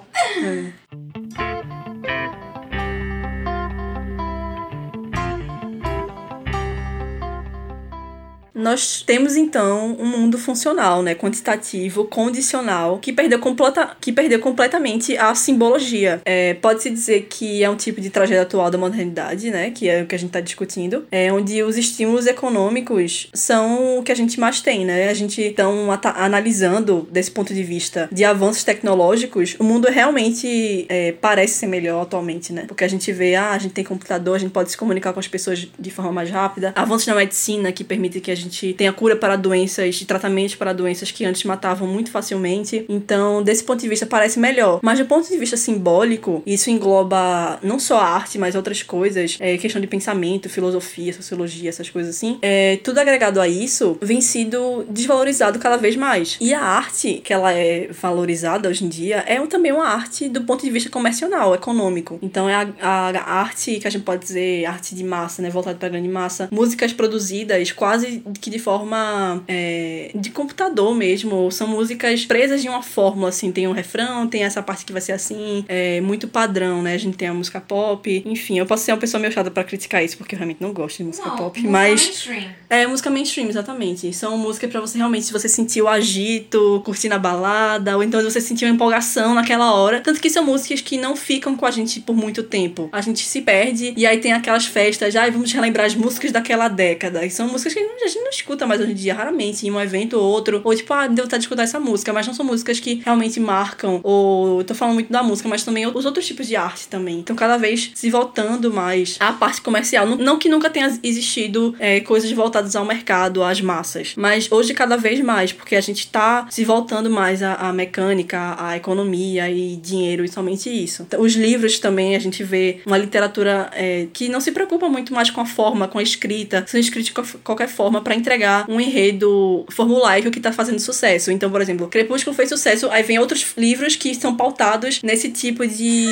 Nós temos então um mundo funcional, né, quantitativo, condicional, que perdeu, completa, que perdeu completamente a simbologia. É, Pode-se dizer que é um tipo de tragédia atual da modernidade, né, que é o que a gente está discutindo, é onde os estímulos econômicos são o que a gente mais tem, né? A gente então analisando desse ponto de vista de avanços tecnológicos, o mundo realmente é, parece ser melhor atualmente, né? Porque a gente vê, ah, a gente tem computador, a gente pode se comunicar com as pessoas de forma mais rápida, avanços na medicina que permitem que a gente tenha cura para doenças, tratamentos para doenças que antes matavam muito facilmente. Então, desse ponto de vista, parece melhor. Mas do ponto de vista simbólico, isso engloba não só a arte, mas outras coisas, é, questão de pensamento, filosofia, sociologia, essas coisas assim. É, tudo agregado a isso vem sido desvalorizado cada vez mais. E a arte, que ela é valorizada hoje em dia, é também uma arte do ponto de vista comercial, econômico. Então, é a, a, a arte que a gente pode dizer arte de massa, né? Voltada para grande massa. Músicas produzidas quase que de forma é, de computador mesmo, são músicas presas de uma fórmula, assim, tem um refrão, tem essa parte que vai ser assim, é muito padrão, né? A gente tem a música pop, enfim, eu posso ser uma pessoa meio chata pra criticar isso, porque eu realmente não gosto de música Não, pop, música mas... mainstream. É, música mainstream, exatamente. São músicas pra você realmente, se você sentir o agito, curtir na balada, ou então você sentir uma empolgação naquela hora. Tanto que são músicas que não ficam com a gente por muito tempo. A gente se perde e aí tem aquelas festas, ai, vamos relembrar as músicas daquela década. E são músicas que a gente não escuta mais hoje em dia, raramente, em um evento ou outro. Ou tipo, ah, deu vontade de escutar essa música, mas não são músicas que realmente marcam. Ou eu tô falando muito da música, mas também os outros tipos de arte também. Então, cada vez se voltando mais à parte comercial. Não, não que nunca tenha existido é, coisas voltadas ao mercado, às massas, mas hoje cada vez mais, porque a gente tá se voltando mais à, à mecânica, à economia e dinheiro e somente isso. Os livros também, a gente vê uma literatura é, que não se preocupa muito mais com a forma, com a escrita, são escritos de qual- qualquer forma para entregar um enredo formulário que tá fazendo sucesso. Então, por exemplo, Crepúsculo fez sucesso, aí vem outros livros que são pautados nesse tipo de,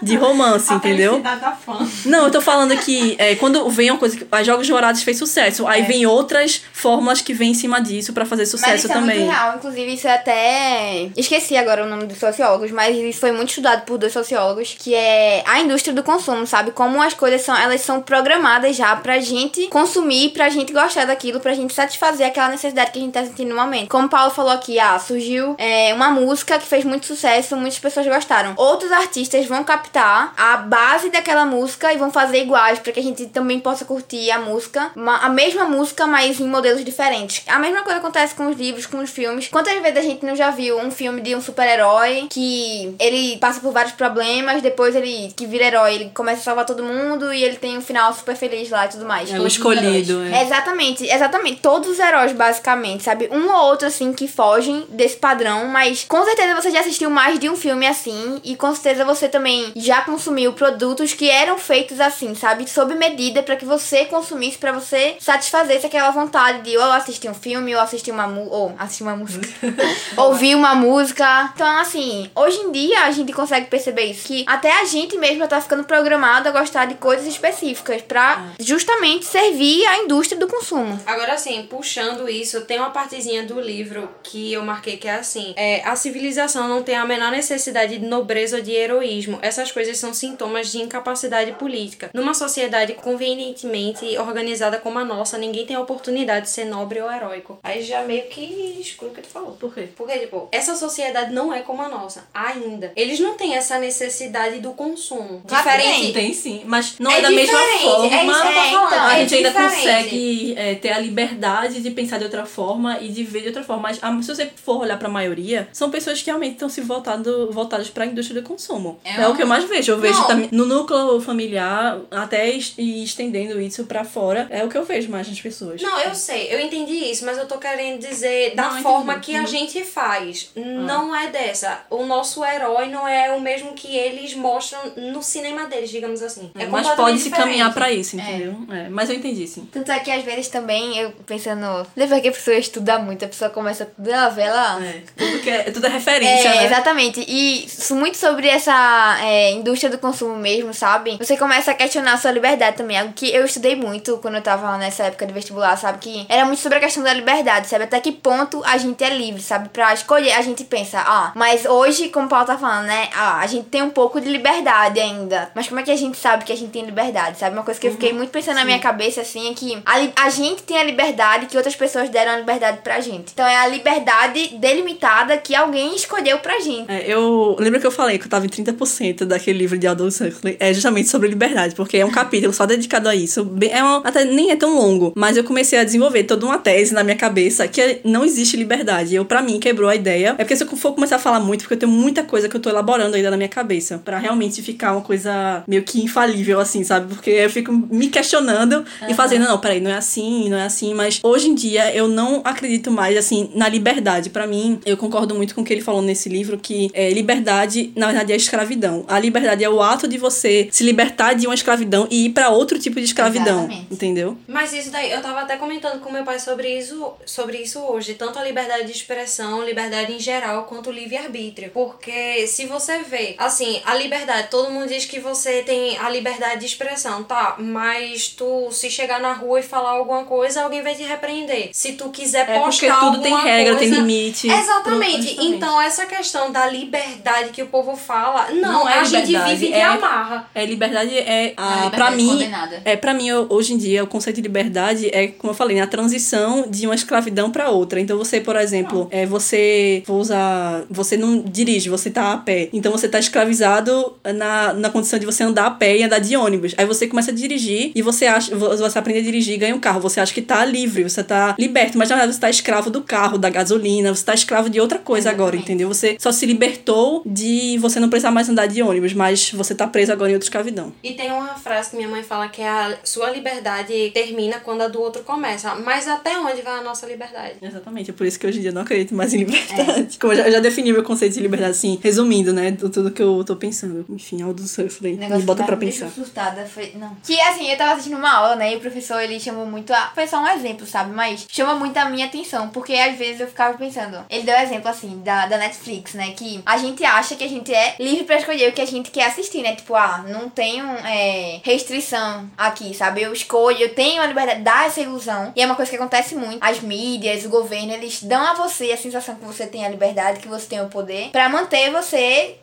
de romance, entendeu? da fã. Não, eu tô falando que é, quando vem uma coisa que. A Jogos Vorazes fez sucesso, aí vem outras fórmulas que vêm em cima disso pra fazer Mas sucesso isso é também. muito real. Inclusive, isso é até. Esqueci agora o nome dos sociólogos, mas isso foi muito estudado por dois sociólogos, que é a indústria do consumo, sabe? Como as coisas são, elas são programadas já pra gente consumir, pra gente gostar daquilo, pra gente satisfazer aquela necessidade que a gente tá sentindo no momento. Como o Paulo falou aqui, ah, surgiu é, uma música que fez muito sucesso, muitas pessoas gostaram. Outros artistas vão captar a base daquela música e vão fazer iguais pra que a gente também possa curtir a música, uma- a mesma música, mas em modelos diferentes. A mesma coisa acontece com os livros, com os filmes. Quantas vezes a gente não já viu um filme de um super-herói que ele passa por vários problemas, depois ele que vira herói, ele começa a salvar todo mundo e ele tem um final super feliz lá e tudo mais. É o escolhido. É, Exatamente, exatamente. Todos os heróis, basicamente, sabe? Um ou outro, assim, que fogem desse padrão, mas com certeza você já assistiu mais de um filme assim, e com certeza você também já consumiu produtos que eram feitos assim, sabe? Sob medida pra que você consumisse, pra você satisfazesse aquela vontade de ou assistir um filme, ou assistir uma mu ou assistir uma música, ouvir uma música. Então, assim, hoje em dia a gente consegue perceber isso, que até a gente mesma tá ficando programado a gostar de coisas específicas pra justamente servir a indústria do consumo. Agora sim, puxando isso, tem uma partezinha do livro que eu marquei que é assim: é, a civilização não tem a menor necessidade de nobreza ou de heroísmo. Essas coisas são sintomas de incapacidade política. Numa sociedade convenientemente organizada como a nossa, ninguém tem a oportunidade de ser nobre ou heróico. Aí já meio que exclui o que tu falou. Por quê? Porque, tipo, essa sociedade não é como a nossa, ainda. Eles não têm essa necessidade do consumo. Claro Diferente. Tem sim, mas não É é, da mesma forma. é isso que eu tô falando, a é gente ainda diferente. consegue é, ter a liberdade de pensar de outra forma e de ver de outra forma. Mas ah, se você for olhar pra maioria, são pessoas que realmente estão se voltando, voltadas pra indústria do consumo. É É, o que eu mais vejo. Eu vejo Não. também no núcleo familiar, até es- e estendendo isso pra fora, é o que eu vejo mais nas pessoas. Não, eu sei, eu entendi isso, mas eu tô querendo dizer da Não, forma entendi. que a Uhum. gente faz. Não é dessa. O nosso herói não é o mesmo que eles mostram no cinema deles, digamos assim. É mas completamente pode se diferente. caminhar pra isso, entendeu? É, mas eu entendi, sim. Tanto é que às vezes também, eu pensando, depois que a pessoa estuda muito, a pessoa começa tudo a ver, ela. É, tudo, que é, tudo é referência, É, né? exatamente. E muito sobre essa é, indústria do consumo mesmo, sabe? Você começa a questionar a sua liberdade também. Algo que eu estudei muito quando eu tava nessa época de vestibular, sabe? Que era muito sobre a questão da liberdade, sabe? Até que ponto a gente é livre, sabe? Pra escolher. A gente pensa, ah, mas hoje, como o Paulo tá falando, né? Ah, a gente tem um pouco de liberdade ainda. Mas como é que a gente sabe que a gente tem liberdade, sabe? Uma coisa que eu fiquei muito pensando na minha cabeça, assim, é que a, a gente tem a liberdade que outras pessoas deram a liberdade pra gente. Então é a liberdade delimitada que alguém escolheu pra gente. É, eu lembro que eu falei que eu tava em 30% daquele livro de Aldous Huxley, é justamente sobre liberdade, porque é um capítulo só dedicado a isso. É uma- até nem é tão longo, mas eu comecei a desenvolver toda uma tese na minha cabeça que não existe liberdade. Eu, pra mim, quebrou a ideia. É porque se eu for começar a falar muito, porque eu tenho muita coisa que eu tô elaborando ainda na minha cabeça, pra realmente ficar uma coisa meio que infalível, assim, sabe? Porque eu fico me questionando e fazendo, não, peraí, não é assim, não é assim, mas hoje em dia eu não acredito mais, assim, na liberdade. Pra mim, eu concordo muito com o que ele falou nesse livro, que é, liberdade, na verdade, é escravidão. A liberdade é o ato de você se libertar de uma escravidão e ir pra outro tipo de escravidão, Exatamente. entendeu? Mas isso daí, eu tava até comentando com meu pai sobre isso, sobre isso hoje. Tanto a liberdade de expressão, liberdade em geral, quanto o livre-arbítrio. Porque se você vê, assim, a liberdade, todo mundo diz que você tem a liberdade de expressão, tá? Mas tu, se chegar na rua e falar alguma coisa, coisa, alguém vai te repreender. Se tu quiser É postar porque tudo tem regra, tem coisa- limite. Exatamente. Justamente. Então, essa questão da liberdade que o povo fala, não, Não é a gente liberdade, vive de é- amarra. É, liberdade é. A A, liberdade pra mim. condenada. É, pra mim, eu- hoje em dia, o conceito de liberdade é, como eu falei, né, a transição de uma escravidão pra outra. Então, você, por exemplo, é, você. Vou usar. Você não dirige, você tá a pé. Então, você tá escravizado na, na condição de você andar a pé e andar de ônibus. Aí você começa a dirigir e você acha. Você aprende a dirigir e ganha um carro. Você acha que tá livre, você tá liberto. Mas na verdade, você tá escravo do carro, da gasolina, você tá escravo de outra coisa agora, entendeu? Você só se libertou de você não precisar mais andar de ônibus, mas você tá preso agora em outra escravidão. E tem uma frase que minha mãe fala que a sua liberdade termina quando a do outro começa. Mas até onde vai a nossa liberdade? Exatamente, é por isso que hoje em dia eu não acredito mais em liberdade. Como eu já, eu já defini meu conceito de liberdade, assim, resumindo, né, do tudo que eu tô pensando. Enfim, Aldo Surfley, O me negócio bota pra me pensar. assustada foi. Não. Que assim, eu tava assistindo uma aula, né? E o professor ele chamou muito a. Foi só um exemplo, sabe? Mas chama muito a minha atenção. Porque às vezes eu ficava pensando. Ele deu exemplo assim, da, da Netflix, né? Que a gente acha que a gente é livre pra escolher o que a gente quer assistir, né? Tipo, ah, não tenho é, restrição aqui, sabe? Eu escolho, eu tenho a liberdade, dá essa ilusão. E é uma coisa que acontece muito. As mídias, o governo, eles dão a você a sensação que você tem a liberdade, que você tem o poder, pra manter você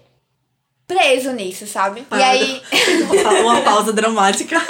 preso nisso, sabe? E aí. Uma pausa dramática.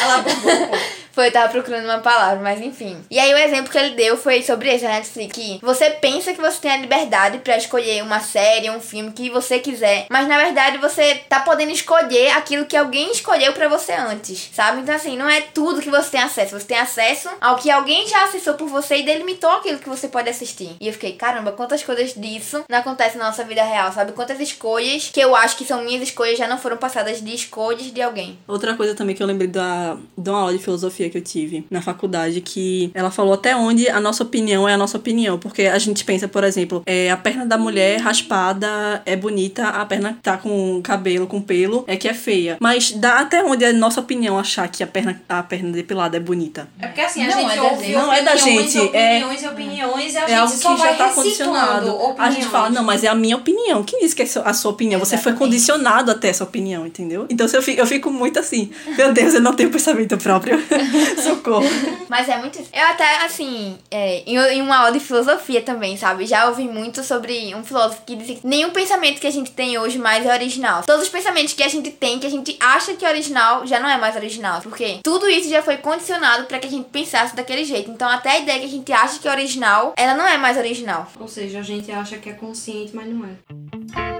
Ela bombou. Foi, eu tava procurando uma palavra, mas enfim. E aí o exemplo que ele deu foi sobre a Netflix. Que você pensa que você tem a liberdade pra escolher uma série, um filme que você quiser. Mas na verdade você tá podendo escolher aquilo que alguém escolheu pra você antes, sabe? Então assim, não é tudo que você tem acesso. Você tem acesso ao que alguém já acessou por você e delimitou aquilo que você pode assistir. E eu fiquei, caramba, quantas coisas disso não acontecem na nossa vida real, sabe? Quantas escolhas que eu acho que são minhas escolhas já não foram passadas de escolhas de alguém. Outra coisa também que eu lembrei da, de uma aula de filosofia que eu tive na faculdade, que ela falou até onde a nossa opinião é a nossa opinião. Porque a gente pensa, por exemplo, é, a perna da mulher raspada é bonita, a perna que tá com cabelo, com pelo, é que é feia. Mas dá até onde é a nossa opinião achar que a perna, a perna depilada é bonita. É porque assim, a Não, gente é da ouve gente. Não é da opiniões, gente, é- opiniões e opiniões e a É gente algo só que já vai tá condicionado. A gente fala, não, mas é a minha opinião. Quem disse que é a sua opinião? Você foi Exatamente. condicionado até essa opinião, entendeu? Então se eu fico, eu fico muito assim, meu Deus, eu não tenho pensamento próprio. Socorro. Mas é muito. Eu até, assim, é, em, uma aula de filosofia também, sabe? Já ouvi muito sobre um filósofo que dizia que nenhum pensamento que a gente tem hoje mais é original. Todos os pensamentos que a gente tem, que a gente acha que é original, já não é mais original. Porque tudo isso já foi condicionado pra que a gente pensasse daquele jeito. Então até a ideia que a gente acha que é original, ela não é mais original. Ou seja, a gente acha que é consciente, mas não é.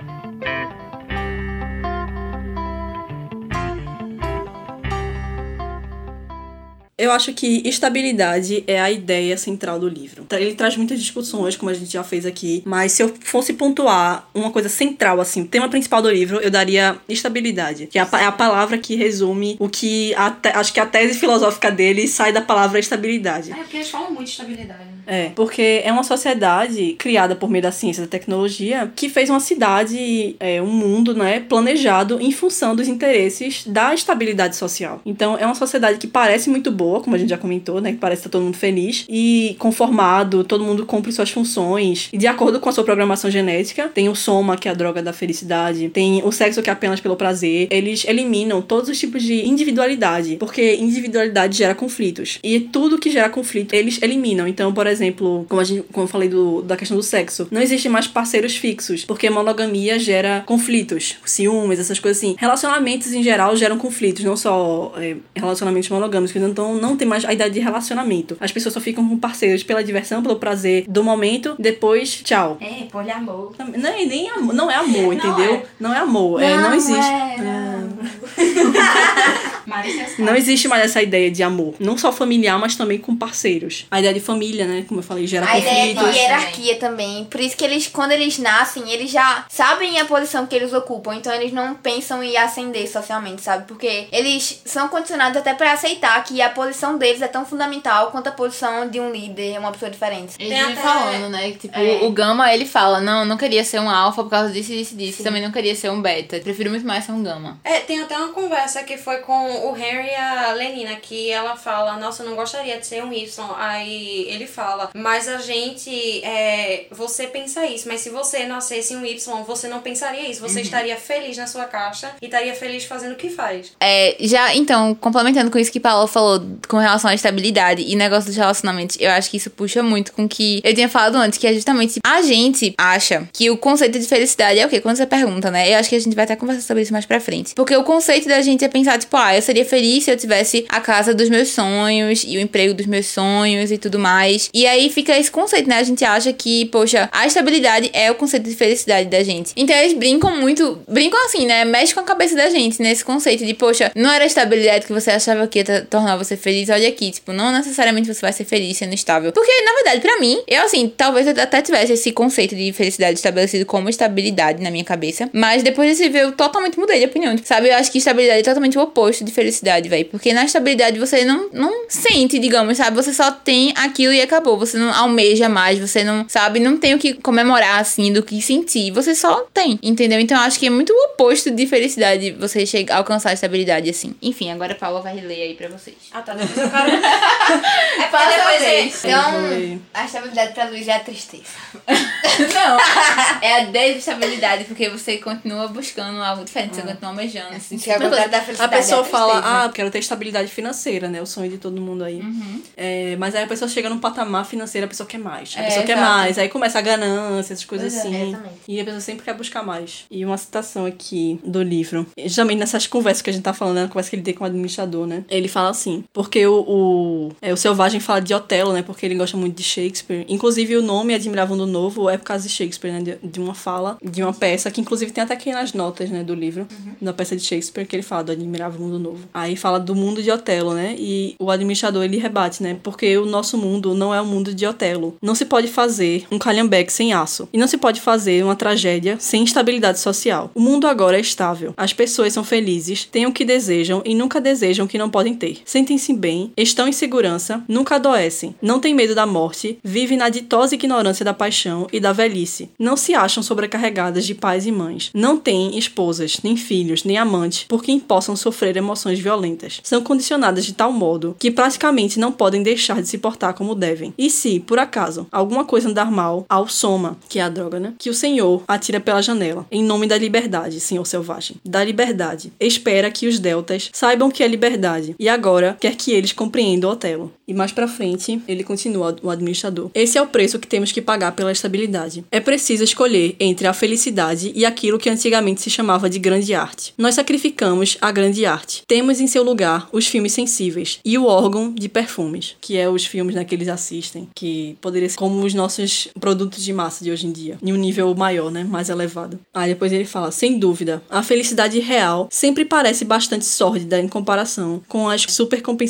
Eu acho que estabilidade é a ideia central do livro. Ele traz muitas discussões, como a gente já fez aqui, mas se eu fosse pontuar uma coisa central, assim, o tema principal do livro, eu daria estabilidade, que é a, é a palavra que resume o que te- acho que a tese filosófica dele sai da palavra estabilidade. É porque eles falam muito de estabilidade. né? É, porque é uma sociedade criada por meio da ciência e da tecnologia que fez uma cidade, é, um mundo, né, planejado em função dos interesses da estabilidade social. Então, é uma sociedade que parece muito boa, como a gente já comentou, né, que parece estar todo mundo feliz e conformado, todo mundo cumpre suas funções e de acordo com a sua programação genética, tem o soma, que é a droga da felicidade, tem o sexo que é apenas pelo prazer. Eles eliminam todos os tipos de individualidade, porque individualidade gera conflitos. E tudo que gera conflito, eles eliminam. Então, por exemplo, como, a gente, como eu falei do, da questão do sexo, não existe mais parceiros fixos, porque monogamia gera conflitos, ciúmes, essas coisas assim. Relacionamentos em geral geram conflitos, não só é, relacionamentos monogâmicos, então não tem mais a ideia de relacionamento. As pessoas só ficam com parceiros pela diversão, pelo prazer do momento, depois, tchau. É, poliamor. Não é nem amor, não é amor, entendeu? Não é, amor, é, não existe. Marisa Não existe mais essa ideia de amor. Não só familiar, mas também com parceiros. A ideia de família, né? Como eu falei, gera A ideia conflitos. de hierarquia também. Por isso que eles, quando eles nascem, eles já sabem a posição que eles ocupam. Então eles não pensam em ascender socialmente, sabe? Porque eles são condicionados até pra aceitar que a posição deles é tão fundamental quanto a posição de um líder, uma pessoa diferente. Eles Tem até- falando, né? que, Tipo, É. o Gama, ele fala, não, não queria ser um alfa por causa disso, disso, disso. Também não queria ser um beta. Prefiro muito mais ser um Gama. É, tem até uma conversa que foi com o Henry e a Lenina, que ela fala, nossa, eu não gostaria de ser um Y. Aí ele fala, mas a gente, é, você pensa isso, mas se você nascesse um Y, você não pensaria isso. Você estaria feliz na sua caixa e estaria feliz fazendo o que faz. É, já, então, complementando com isso que Paula falou com relação à estabilidade e negócio dos relacionamentos, eu acho que isso puxa muito com que eu tinha falado antes, que é justamente a gente acha que o conceito de felicidade é o quê? Quando você pergunta, né? Eu acho que a gente vai até conversar sobre isso mais pra frente. Porque o conceito da gente é pensar, tipo, ah, eu seria feliz se eu tivesse a casa dos meus sonhos e o emprego dos meus sonhos e tudo mais. E aí fica esse conceito, né? A gente acha que, poxa, a estabilidade é o conceito de felicidade da gente. Então eles brincam muito, brincam assim, né? Mexe com a cabeça da gente nesse conceito de, poxa, não era a estabilidade que você achava que ia tornar você feliz, olha aqui, tipo, não necessariamente você vai ser feliz sendo estável. Porque, na verdade, para mim, eu assim, talvez eu até tivesse esse conceito de felicidade estabelecido como estabilidade na minha cabeça, mas depois desse ver eu totalmente mudei de opinião, tipo, sabe? Eu acho que estabilidade é totalmente o oposto de felicidade, velho, porque na estabilidade você não, não sente, digamos, sabe? Você só tem aquilo e acabou, você não almeja mais, você não, sabe? Não tem o que comemorar, assim, do que sentir, você só tem, entendeu? Então eu acho que é muito o oposto de felicidade você chegar, alcançar a estabilidade, assim. Enfim, agora a Paula vai ler aí pra vocês. Ah, tá. Depois eu quero... É porque depois é- Então, a estabilidade pra Luiz é a tristeza. Não, é a desestabilidade, porque você continua buscando algo diferente, você continua almejando. Assim, é o contrário da A felicidade. é pessoa fala, ah, quero ter estabilidade financeira, né? O sonho de todo mundo aí. Uhum. É, mas aí a pessoa chega num patamar financeiro, a pessoa quer mais. A É, pessoa quer mais. Aí começa a ganância, essas coisas Pois é, assim. exatamente. e a pessoa sempre quer buscar mais. E uma citação aqui do livro. Justamente nessas conversas que a gente tá falando, na conversa que ele tem com o administrador, né? Ele fala assim, porque o, o, é, o Selvagem fala de Otelo, né? Porque ele gosta muito de Shakespeare. Inclusive o nome Admirável Mundo Novo é por causa de Shakespeare, né? De, de uma fala, de uma peça, que inclusive tem até aqui nas notas, né? Do livro, da peça de Shakespeare, que ele fala do Admirável Mundo Novo. Aí fala do mundo de Otelo, né? E o administrador, ele rebate, né? Porque o nosso mundo não é o mundo de Otelo. Não se pode fazer um calhambeque sem aço. E não se pode fazer uma tragédia sem estabilidade social. O mundo agora é estável. As pessoas são felizes, têm o que desejam e nunca desejam o que não podem ter. Sentem-se bem, estão em segurança, nunca adoecem, não têm medo da morte, vivem na ditosa ignorância da paixão e da velhice. Não se acham sobrecarregadas de pais e mães. Não têm esposas, nem filhos, nem amantes por quem possam sofrer emoções violentas. São condicionadas de tal modo que praticamente não podem deixar de se portar como devem. E se, por acaso, alguma coisa andar mal, ao soma, que é a droga, né? Que o Senhor atira pela janela, em nome da liberdade, Senhor selvagem. Da liberdade. Espera que os deltas saibam que é liberdade. E agora quer que eles compreendam Otelo. E mais pra frente, ele continua, o administrador. Esse é o preço que temos que pagar pela estabilidade. É preciso escolher entre a felicidade e aquilo que antigamente se chamava de grande arte. Nós sacrificamos a grande arte. Temos em seu lugar os filmes sensíveis e o órgão de perfumes, que é os filmes né, que eles assistem, que poderia ser como os nossos produtos de massa de hoje em dia, em um nível maior, né, mais elevado. Aí depois ele fala, sem dúvida, a felicidade real sempre parece bastante sórdida em comparação com as supercompensações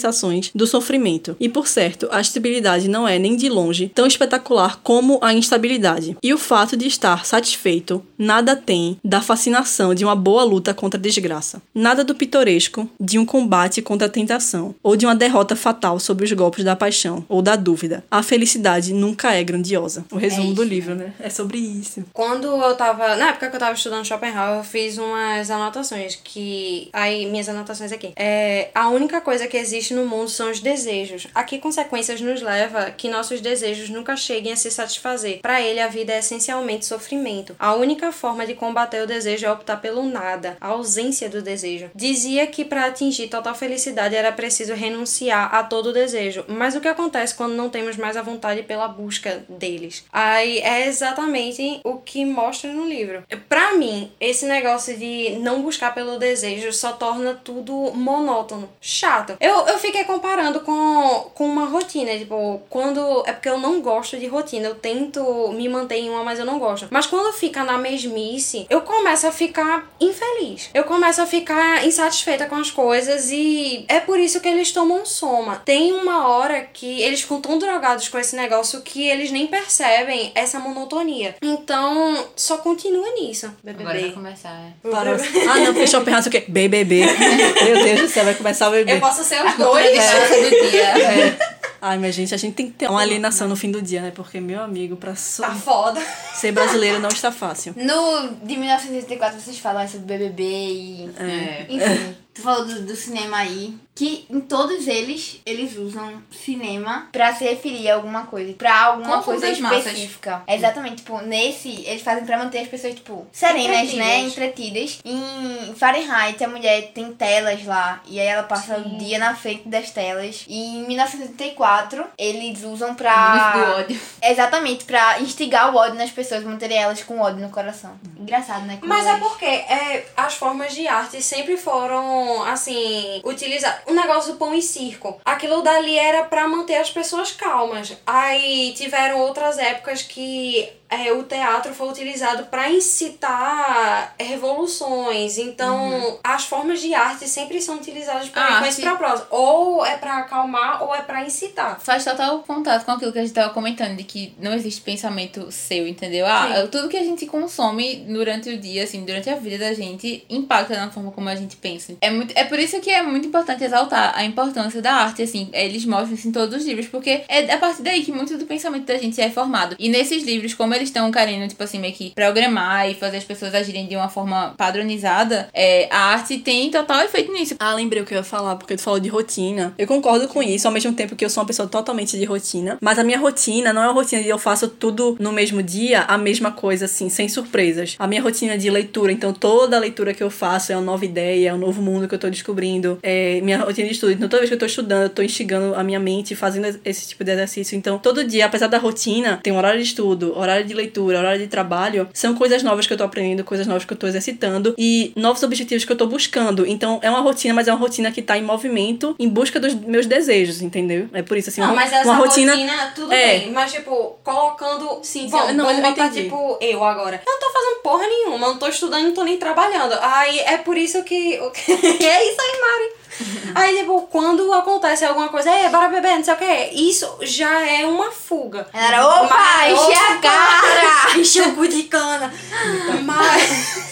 do sofrimento. E por certo, a estabilidade não é nem de longe tão espetacular como a instabilidade. E o fato de estar satisfeito nada tem da fascinação de uma boa luta contra a desgraça. Nada do pitoresco de um combate contra a tentação ou de uma derrota fatal sobre os golpes da paixão ou da dúvida. A felicidade nunca é grandiosa. O resumo do livro, né? É sobre isso. Quando eu tava. Na época que eu tava estudando Schopenhauer, eu fiz umas anotações que. Aí, minhas anotações aqui. É, a única coisa que existe no mundo são os desejos. A que consequências nos leva que nossos desejos nunca cheguem a se satisfazer. Para ele, a vida é essencialmente sofrimento. A única forma de combater o desejo é optar pelo nada, a ausência do desejo. Dizia que para atingir total felicidade era preciso renunciar a todo desejo. Mas o que acontece quando não temos mais a vontade pela busca deles? Aí é exatamente o que mostra no livro. Pra mim, esse negócio de não buscar pelo desejo só torna tudo monótono, chato. Eu, eu fiquei comparando com, com uma rotina, tipo, quando. É porque eu não gosto de rotina, eu tento me manter em uma, mas eu não gosto. Mas quando fica na mesmice, eu começo a ficar infeliz. Eu começo a ficar insatisfeita com as coisas e é por isso que eles tomam soma. Tem uma hora que eles ficam tão drogados com esse negócio que eles nem percebem essa monotonia. Então, só continua nisso. Agora vai BBB. começar, é. Parou. Ah, não, porque Schopenhauer sei o quê? BBB. Meu Deus do céu, vai começar o BBB. Eu posso ser os Dois dois. do dia. Ai, minha gente, a gente tem que ter uma alienação no fim do dia, né? Porque, meu amigo, pra so- Tá foda. ser brasileiro não está fácil. No de 1984 vocês falam sobre BBB e. É. Enfim. Tu falou do, do cinema aí, que em todos eles, eles usam cinema pra se referir a alguma coisa, pra alguma coisa as massas. específica. Exatamente, tipo, nesse, eles fazem pra manter as pessoas, tipo, serenas, né? Entretidas. Em Fahrenheit, a mulher tem telas lá, e aí ela passa o dia na frente das telas. E em 1984, eles usam Luz do pra... ódio. Exatamente, pra instigar o ódio nas pessoas, manterem elas com ódio no coração. Engraçado, né? Mas é elas- porque é, as formas de arte sempre foram, assim, utilizadas. O negócio do pão e circo. Aquilo dali era pra manter as pessoas calmas. Aí tiveram outras épocas que é, o teatro foi utilizado pra incitar revoluções. Então, as formas de arte sempre são utilizadas pra, A com esse propósito. Ou é pra acalmar, ou é pra incitar. Faz total contato com aquilo que a gente tava comentando, de que não existe pensamento seu, entendeu? Ah, tudo que a gente consome durante o dia, assim, durante a vida da gente, impacta na forma como a gente pensa. É, muito, é por isso que é muito importante exaltar a importância da arte, assim. Eles mostram isso em todos os livros, porque é a partir daí que muito do pensamento da gente é formado. E nesses livros, como eles estão querendo, tipo assim, meio que programar e fazer as pessoas agirem de uma forma padronizada, é, a arte tem total efeito nisso. Ah, lembrei o que eu ia falar, porque tu falou de rotina. Eu concordo com isso, ao mesmo tempo que eu sou uma pessoa totalmente de rotina. Mas a minha rotina não é uma rotina de eu faço tudo no mesmo dia, a mesma coisa, assim, sem surpresas. A minha rotina de leitura, então toda leitura que eu faço é uma nova ideia, é um novo mundo que eu tô descobrindo. É minha rotina de estudo. Então toda vez que eu tô estudando, eu tô instigando a minha mente, fazendo esse tipo de exercício. Então todo dia, apesar da rotina, tem um horário de estudo, horário de leitura, horário de trabalho, são coisas novas que eu tô aprendendo, coisas novas que eu tô exercitando e novos objetivos que eu tô buscando. Então é uma rotina, mas é uma rotina que tá em movimento em busca dos meus desejos, entendeu? É por isso assim, Não, uma, mas essa uma rotina, rotina, tudo é. bem. Mas, tipo, colocando. Sim, Bom, não, vamos eu botar, entendi. tipo, eu agora. Eu não tô fazendo porra nenhuma, não tô estudando, não tô nem trabalhando. Aí é por isso que. é isso aí, Mari. Aí, tipo, quando acontece alguma coisa, ei, bora beber, não sei o que, isso já é uma fuga. Ela era, opa, enche a cara! Enche o cu de cana. Mas.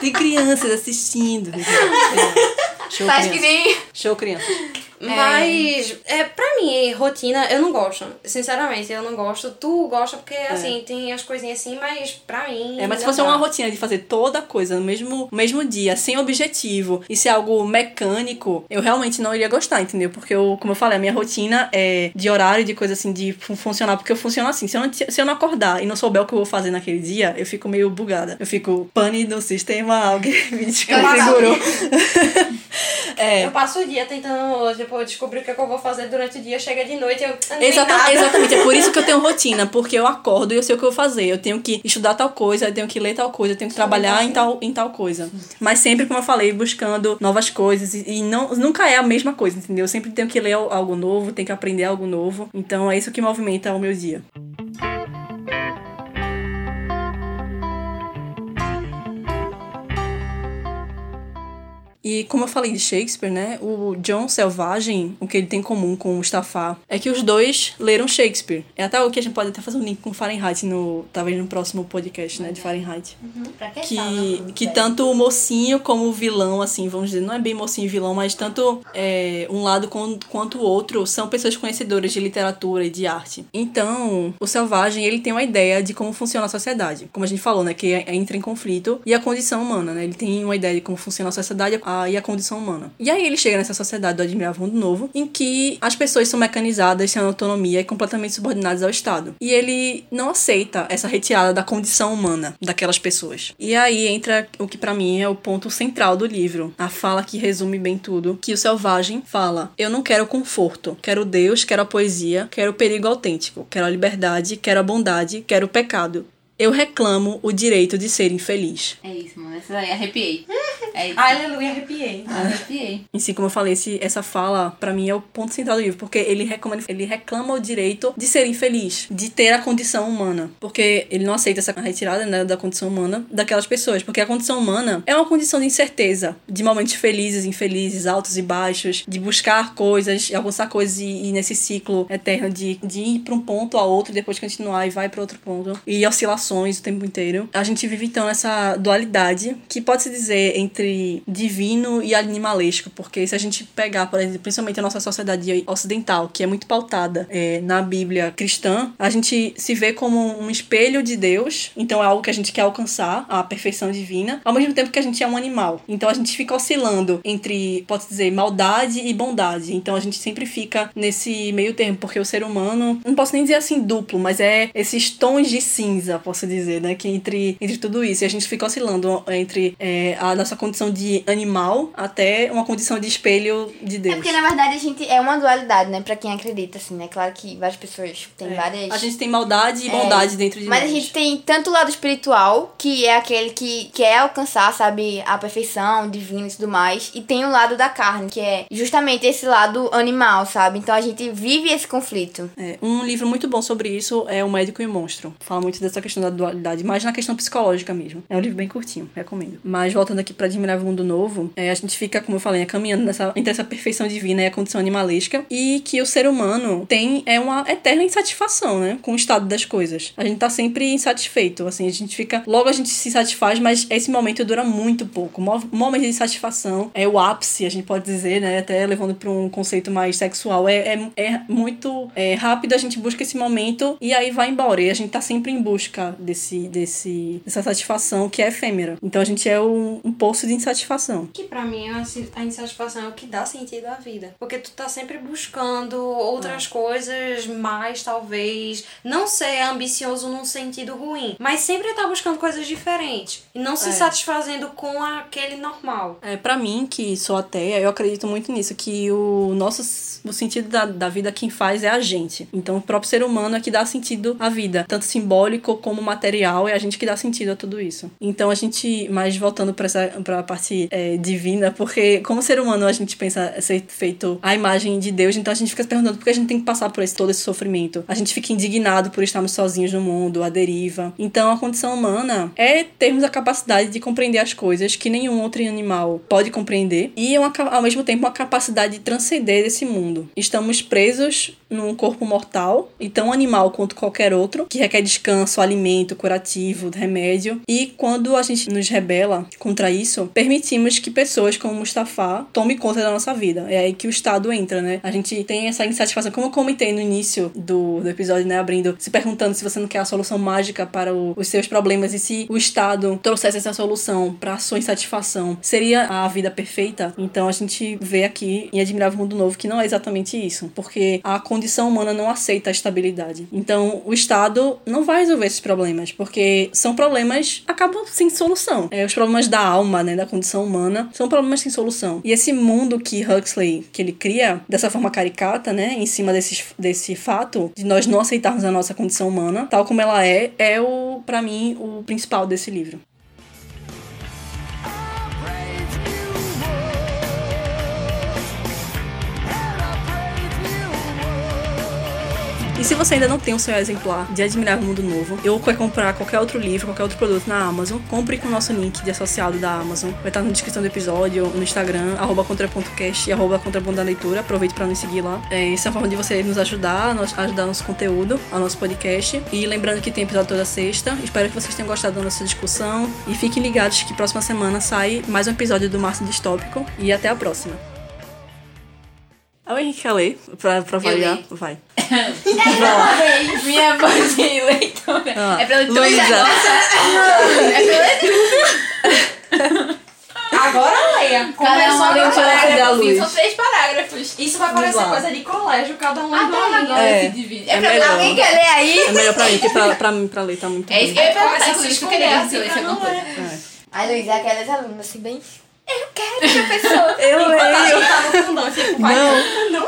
Tem crianças assistindo. É. Show Faz que crianças. nem... Show crianças. Mas, é, pra mim, rotina, eu não gosto. Sinceramente, eu não gosto. Tu gosta porque, assim, tem as coisinhas assim, mas pra mim. É, mas se fosse dá. uma rotina de fazer toda a coisa no mesmo, mesmo dia, sem objetivo, e ser algo mecânico, eu realmente não iria gostar, entendeu? Porque, eu, como eu falei, a minha rotina é de horário, de coisa assim, de fun- funcionar, porque eu funciono assim. Se eu, não, se eu não acordar e não souber o que eu vou fazer naquele dia, eu fico meio bugada. Eu fico pane no sistema, alguém me desconfigurou. é. Eu passo o dia tentando, tipo, descobrir o que, é que eu vou fazer durante o dia, chega de noite eu. Exata- exatamente, é por isso que eu tenho rotina, porque eu acordo e eu sei o que eu vou fazer. Eu tenho que estudar tal coisa, eu tenho que ler tal coisa, eu tenho que trabalhar em tal, em tal coisa. Mas sempre, como eu falei, buscando novas coisas e, e não, nunca é a mesma coisa, entendeu? Eu sempre tenho que ler al- algo novo, tenho que aprender algo novo. Então é isso que movimenta o meu dia. E como eu falei de Shakespeare, né? O John Selvagem, o que ele tem em comum com o Mustafa é que os dois leram Shakespeare. É até o que a gente pode até fazer um link com Fahrenheit no, talvez no próximo podcast, né, de Fahrenheit. Pra que Que, que tanto o mocinho como o vilão, assim, vamos dizer, não é bem mocinho e vilão, mas tanto é, um lado quanto o outro são pessoas conhecedoras de literatura e de arte. Então, o Selvagem, ele tem uma ideia de como funciona a sociedade. Como a gente falou, né, que é- entra em conflito e a condição humana, né? Ele tem uma ideia de como funciona a sociedade a- e a condição humana. E aí ele chega nessa sociedade do Admirável Mundo Novo, em que as pessoas são mecanizadas, sem autonomia e completamente subordinadas ao Estado. E ele não aceita essa retirada da condição humana daquelas pessoas. E aí entra o que pra mim é o ponto central do livro, a fala que resume bem tudo, que o selvagem fala: "Eu não quero conforto, quero Deus, quero a poesia, quero o perigo autêntico, quero a liberdade, quero a bondade, quero o pecado. Eu reclamo o direito de ser infeliz." É isso, mano. Essa daí, arrepiei. É isso. Aleluia, arrepiei. Arrepiei. Em si, como eu falei, esse, essa fala, pra mim, é o ponto central do livro, porque ele reclama, ele reclama o direito de ser infeliz, de ter a condição humana. Porque ele não aceita essa retirada né, da condição humana daquelas pessoas. Porque a condição humana é uma condição de incerteza, de momentos felizes, infelizes, altos e baixos, de buscar coisas, alcançar coisas e ir nesse ciclo eterno de, de ir pra um ponto a outro, depois continuar e vai pra outro ponto. E oscilações o tempo inteiro. A gente vive então nessa dualidade, que pode se dizer entre divino e animalesco, porque se a gente pegar, por exemplo, principalmente a nossa sociedade ocidental, que é muito pautada é, na Bíblia cristã, a gente se vê como um espelho de Deus, então é algo que a gente quer alcançar, a perfeição divina, ao mesmo tempo que a gente é um animal. Então a gente fica oscilando entre, pode dizer, maldade e bondade. Então a gente sempre fica nesse meio termo, porque o ser humano, não posso nem dizer assim duplo, mas é esses tons de cinza, posso dizer, né? Que entre, entre tudo isso. E a gente fica oscilando entre é, a nossa condição de animal até uma condição de espelho de Deus. É porque, na verdade, a gente é uma dualidade, né? Pra quem acredita, assim, né? Claro que várias pessoas têm É. várias. A gente tem maldade e bondade dentro de Mas nós. a gente tem tanto o lado espiritual, que é aquele que quer alcançar, sabe, a perfeição divina e tudo mais. E tem o lado da carne, que é justamente esse lado animal, sabe? Então a gente vive esse conflito. É, um livro muito bom sobre isso é O Médico e o Monstro. Fala muito dessa questão da dualidade, mais na questão psicológica mesmo. É um livro bem curtinho, recomendo. Mas voltando aqui pra Admirável Mundo Novo, é, a gente fica, como eu falei, né, caminhando nessa, entre essa perfeição divina e a condição animalesca. E que o ser humano tem é uma eterna insatisfação, né? Com o estado das coisas. A gente tá sempre insatisfeito. Assim, a gente fica. Logo a gente se satisfaz, mas esse momento dura muito pouco. O mo- momento de satisfação é o ápice, a gente pode dizer, né? Até levando pra um conceito mais sexual. É, é, é muito é, rápido, a gente busca esse momento e aí vai embora. E a gente tá sempre em busca desse, desse, dessa satisfação que é efêmera. Então a gente é um, um poço de insatisfação. Que pra mim a insatisfação é o que dá sentido à vida. Porque tu tá sempre buscando outras coisas, mais talvez. Não ser ambicioso num sentido ruim, mas sempre tá buscando coisas diferentes. E não se É. satisfazendo com aquele normal. É, para mim, que sou ateia, eu acredito muito nisso, que o nosso o sentido da, da vida quem faz é a gente. Então, o próprio ser humano é que dá sentido à vida, tanto simbólico como material, é a gente que dá sentido a tudo isso. Então, a gente, mas voltando para pra parte é, divina, porque como ser humano a gente pensa ser feito à imagem de Deus, então a gente fica se perguntando por que a gente tem que passar por esse, todo esse sofrimento. A gente fica indignado por estarmos sozinhos no mundo, à deriva. Então, a condição humana é termos a capacidade de compreender as coisas que nenhum outro animal pode compreender e, uma, ao mesmo tempo, uma capacidade de transcender esse mundo. Estamos presos num corpo mortal, e tão animal quanto qualquer outro, que requer descanso, alimento, curativo, remédio. E quando a gente nos rebela contra isso, permitimos que pessoas como Mustafa tomem conta da nossa vida. É aí que o Estado entra, né? A gente tem essa insatisfação, como eu comentei no início do, do episódio, né? Abrindo, se perguntando se você não quer a solução mágica para o- os seus problemas e se o Estado trouxesse essa solução para a sua insatisfação, seria a vida perfeita? Então a gente vê aqui em Admirável Mundo Novo que não é exatamente isso, porque a condição humana não aceita a estabilidade. Então o Estado não vai resolver esses problemas, porque são problemas acabam sem solução. É, os problemas da alma, né, da condição humana, são problemas sem solução. E esse mundo que Huxley que ele cria dessa forma caricata, né, em cima desses, desse fato de nós não aceitarmos a nossa condição humana, tal como ela é, é o para mim o principal desse livro. E se você ainda não tem o seu exemplar de Admirável Mundo Novo, ou quer comprar qualquer outro livro, qualquer outro produto na Amazon, compre com o nosso link de associado da Amazon. Vai estar na descrição do episódio, no Instagram, arroba contra.cast e arroba da leitura. Aproveite para nos seguir lá. É, essa é a forma de você nos ajudar, nos ajudar nosso conteúdo, ao nosso podcast. E lembrando que tem episódio toda sexta. Espero que vocês tenham gostado da nossa discussão. E fiquem ligados que próxima semana sai mais um episódio do Márcio Distópico. E até a próxima. Ah, o Henrique quer ler, pra, pra variar. Vai. Minha voz de leitora. Ah, É pra ler tudo Luísa. É pra ler Agora leia. Cada uma um parágrafo. da parágrafo. luz. São três parágrafos. Isso vai parecer coisa de colégio, cada um Ah, tá, agora É. se divide. É, É pra melhor. Alguém quer ler aí? É melhor pra mim, porque pra, pra mim, pra ler tá muito É isso que ruim. eu ia perguntar, Começa a inclusive, se eu queria esconder que você assim lesse pra alguma não coisa. É. A Luísa é aquelas alunas assim, bem. Eu quero que a pessoa. Eu Enquanto leio. gente tá no fundão, tipo, vai. Não.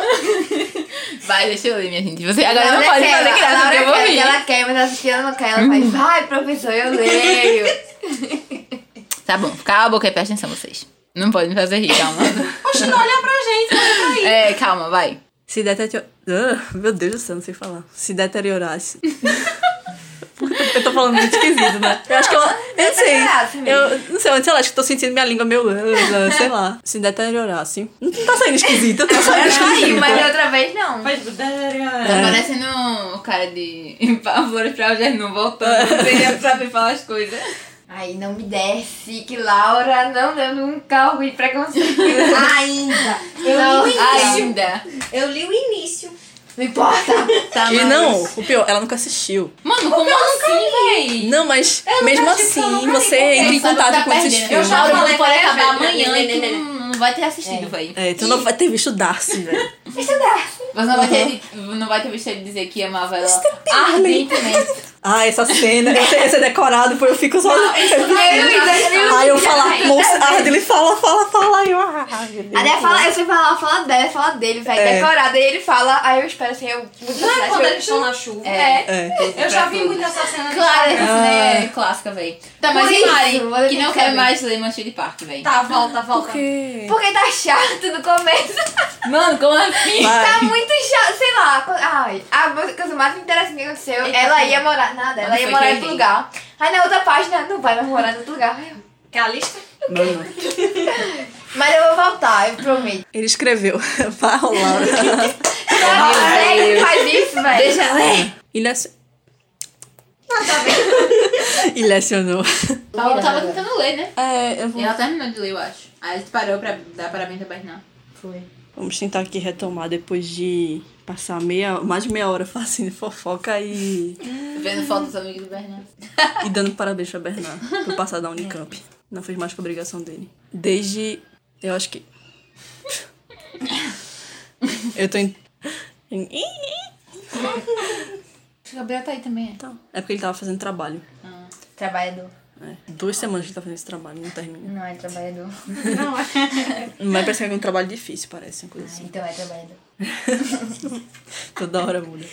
Vai, deixa eu ler, minha gente. Você agora Laura não pode quer, fazer graça, porque eu vou quer, rir. Ela quer, mas ela que ela não quer. Ela faz, vai, professor, eu leio. Tá bom, cala a boca e presta atenção, vocês. Não pode me fazer rir, calma. Oxe, não olha pra gente, olha pra aí. É, calma, vai. Se deteriorar. meu Deus do céu, não sei falar. Se deteriorasse. eu tô falando muito esquisito, né? Eu acho que eu. Eu não sei. Deteriorasse mesmo. Eu não sei, sei lá, acho que tô sentindo minha língua meio. Sei lá. Se deteriorasse. Não tá saindo esquisito, tá saindo esquisito. Mas outra vez não. Vai, tipo, Tá parecendo o cara de Flores pra Algernon voltando. Não queria saber falar as coisas. Aí não me desce, que Laura não dando um cargo de preconceito. Ainda. Eu Não, li o início. Ainda. Eu li o início. Não importa. Tá, E mas- não, o pior, ela nunca assistiu. Mano, como assim, véi? Não, mas mesmo assim, você entra em contato que com tá esses filmes. Eu já falei pode acabar amanhã não vai ter assistido, véi. É, tu não vai ter visto Darcy, velho. Isso dá. Você não vai, ter, não vai ter visto ele dizer que amava ela ardentemente. Ah, essa cena, esse, esse é decorado, pô, eu fico só. Aí eu falo, moça, a Ardley fala, fala, fala, aí eu. Ah. Aí fala, eu sempre falo, fala dela, fala dele, velho, É. decorada. Aí ele fala, aí eu espero assim, eu mudo Não é quando eu- eles estão na chuva. É. É. Eu já vi muito essa cena. Claro, essa cena Ah. é clássica, véi. Tá, mas Por e isso, Mari, que não que quer mais ler Manchester Park, véi. Tá, volta, volta. Porque. Porque tá chato no começo. Mano, como assim? Tá muito chato, sei lá. Ai, a coisa mais interessante que aconteceu, ela ia morar, nada, ela Onde ia morar em outro errei? lugar. Aí na outra página, não vai mais morar em outro lugar. Eu- Quer a lista? Mano, Mas eu vou voltar, eu prometo. ele escreveu. Vai rolar. É que faz isso, velho. Deixa eu ler. Ele ass- Ah, tá bem. Ela tava tentando ler, né? É, eu E vou... ela terminou de ler, eu acho. Aí a gente parou pra dar parabéns pra Bernard. Foi. Vamos tentar aqui retomar depois de passar meia, mais de meia hora fazendo fofoca e, Vendo foto dos amigos do Bernard. e dando parabéns pra Bernard por passar da Unicamp. Não fez mais que obrigação dele. Desde. Eu acho que. Eu tô em. Gabriel tá aí também, Tá. É porque ele tava fazendo trabalho. Trabalhador. É. Duas semanas que ele tá fazendo esse trabalho, não termina. Não é trabalhador. Não, é. Mas parece que é um trabalho difícil, parece, uma coisa assim. Então é trabalhador. Toda hora muda.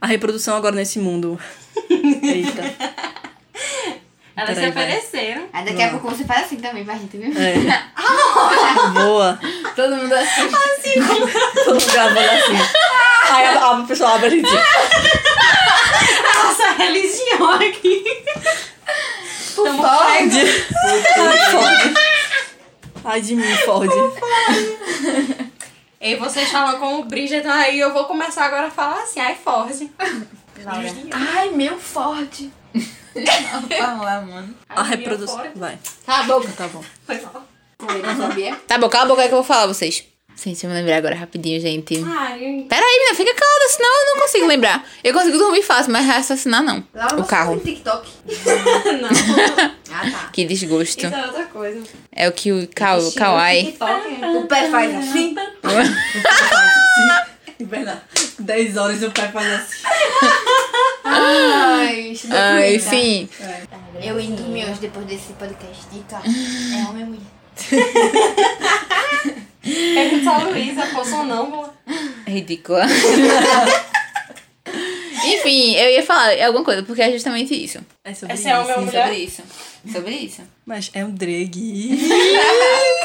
A reprodução agora nesse mundo. Eita. Elas se Peraí, vai. ofereceram. Aí daqui a pouco você faz assim também pra gente, viu? É. Boa. Todo mundo assim. Todo mundo gravando assim. Aí a, a pessoa abre a gente. Nossa religião aqui. Tamo Ford. Ai, Ford. Ai, de mim, Ford. E vocês falam com o Bridget, aí eu vou começar agora a falar assim, ai, Ford. Laura. Ai, meu forte. Vamos lá, mano. A reprodução. Vai. Cala a boca. Tá bom. Foi mal. Tá bom, cala a boca que eu vou falar vocês. Gente, eu me lembrar agora rapidinho, gente. Ai, Pera aí, menina, fica calada, senão eu não consigo lembrar. Eu consigo dormir fácil, mas raciocinar não. Laura, O carro. tem TikTok? não. Ah, tá. Que desgosto. Isso é outra coisa. É o que o Kau- Kawaii. TikTok. O pé faz assim. Bernardo, 10 horas e o pai faz assim. Ai, foi, enfim. tá? Eu ia dormir hoje depois desse podcast. Eita, é homem ou mulher? Pergunta a Luísa, pô, sonâmbula. Ridícula. Enfim, eu ia falar alguma coisa, porque é justamente isso. É sobre Esse é o isso. meu- Sim, mulher? sobre isso. Sobre isso. Mas é um drag.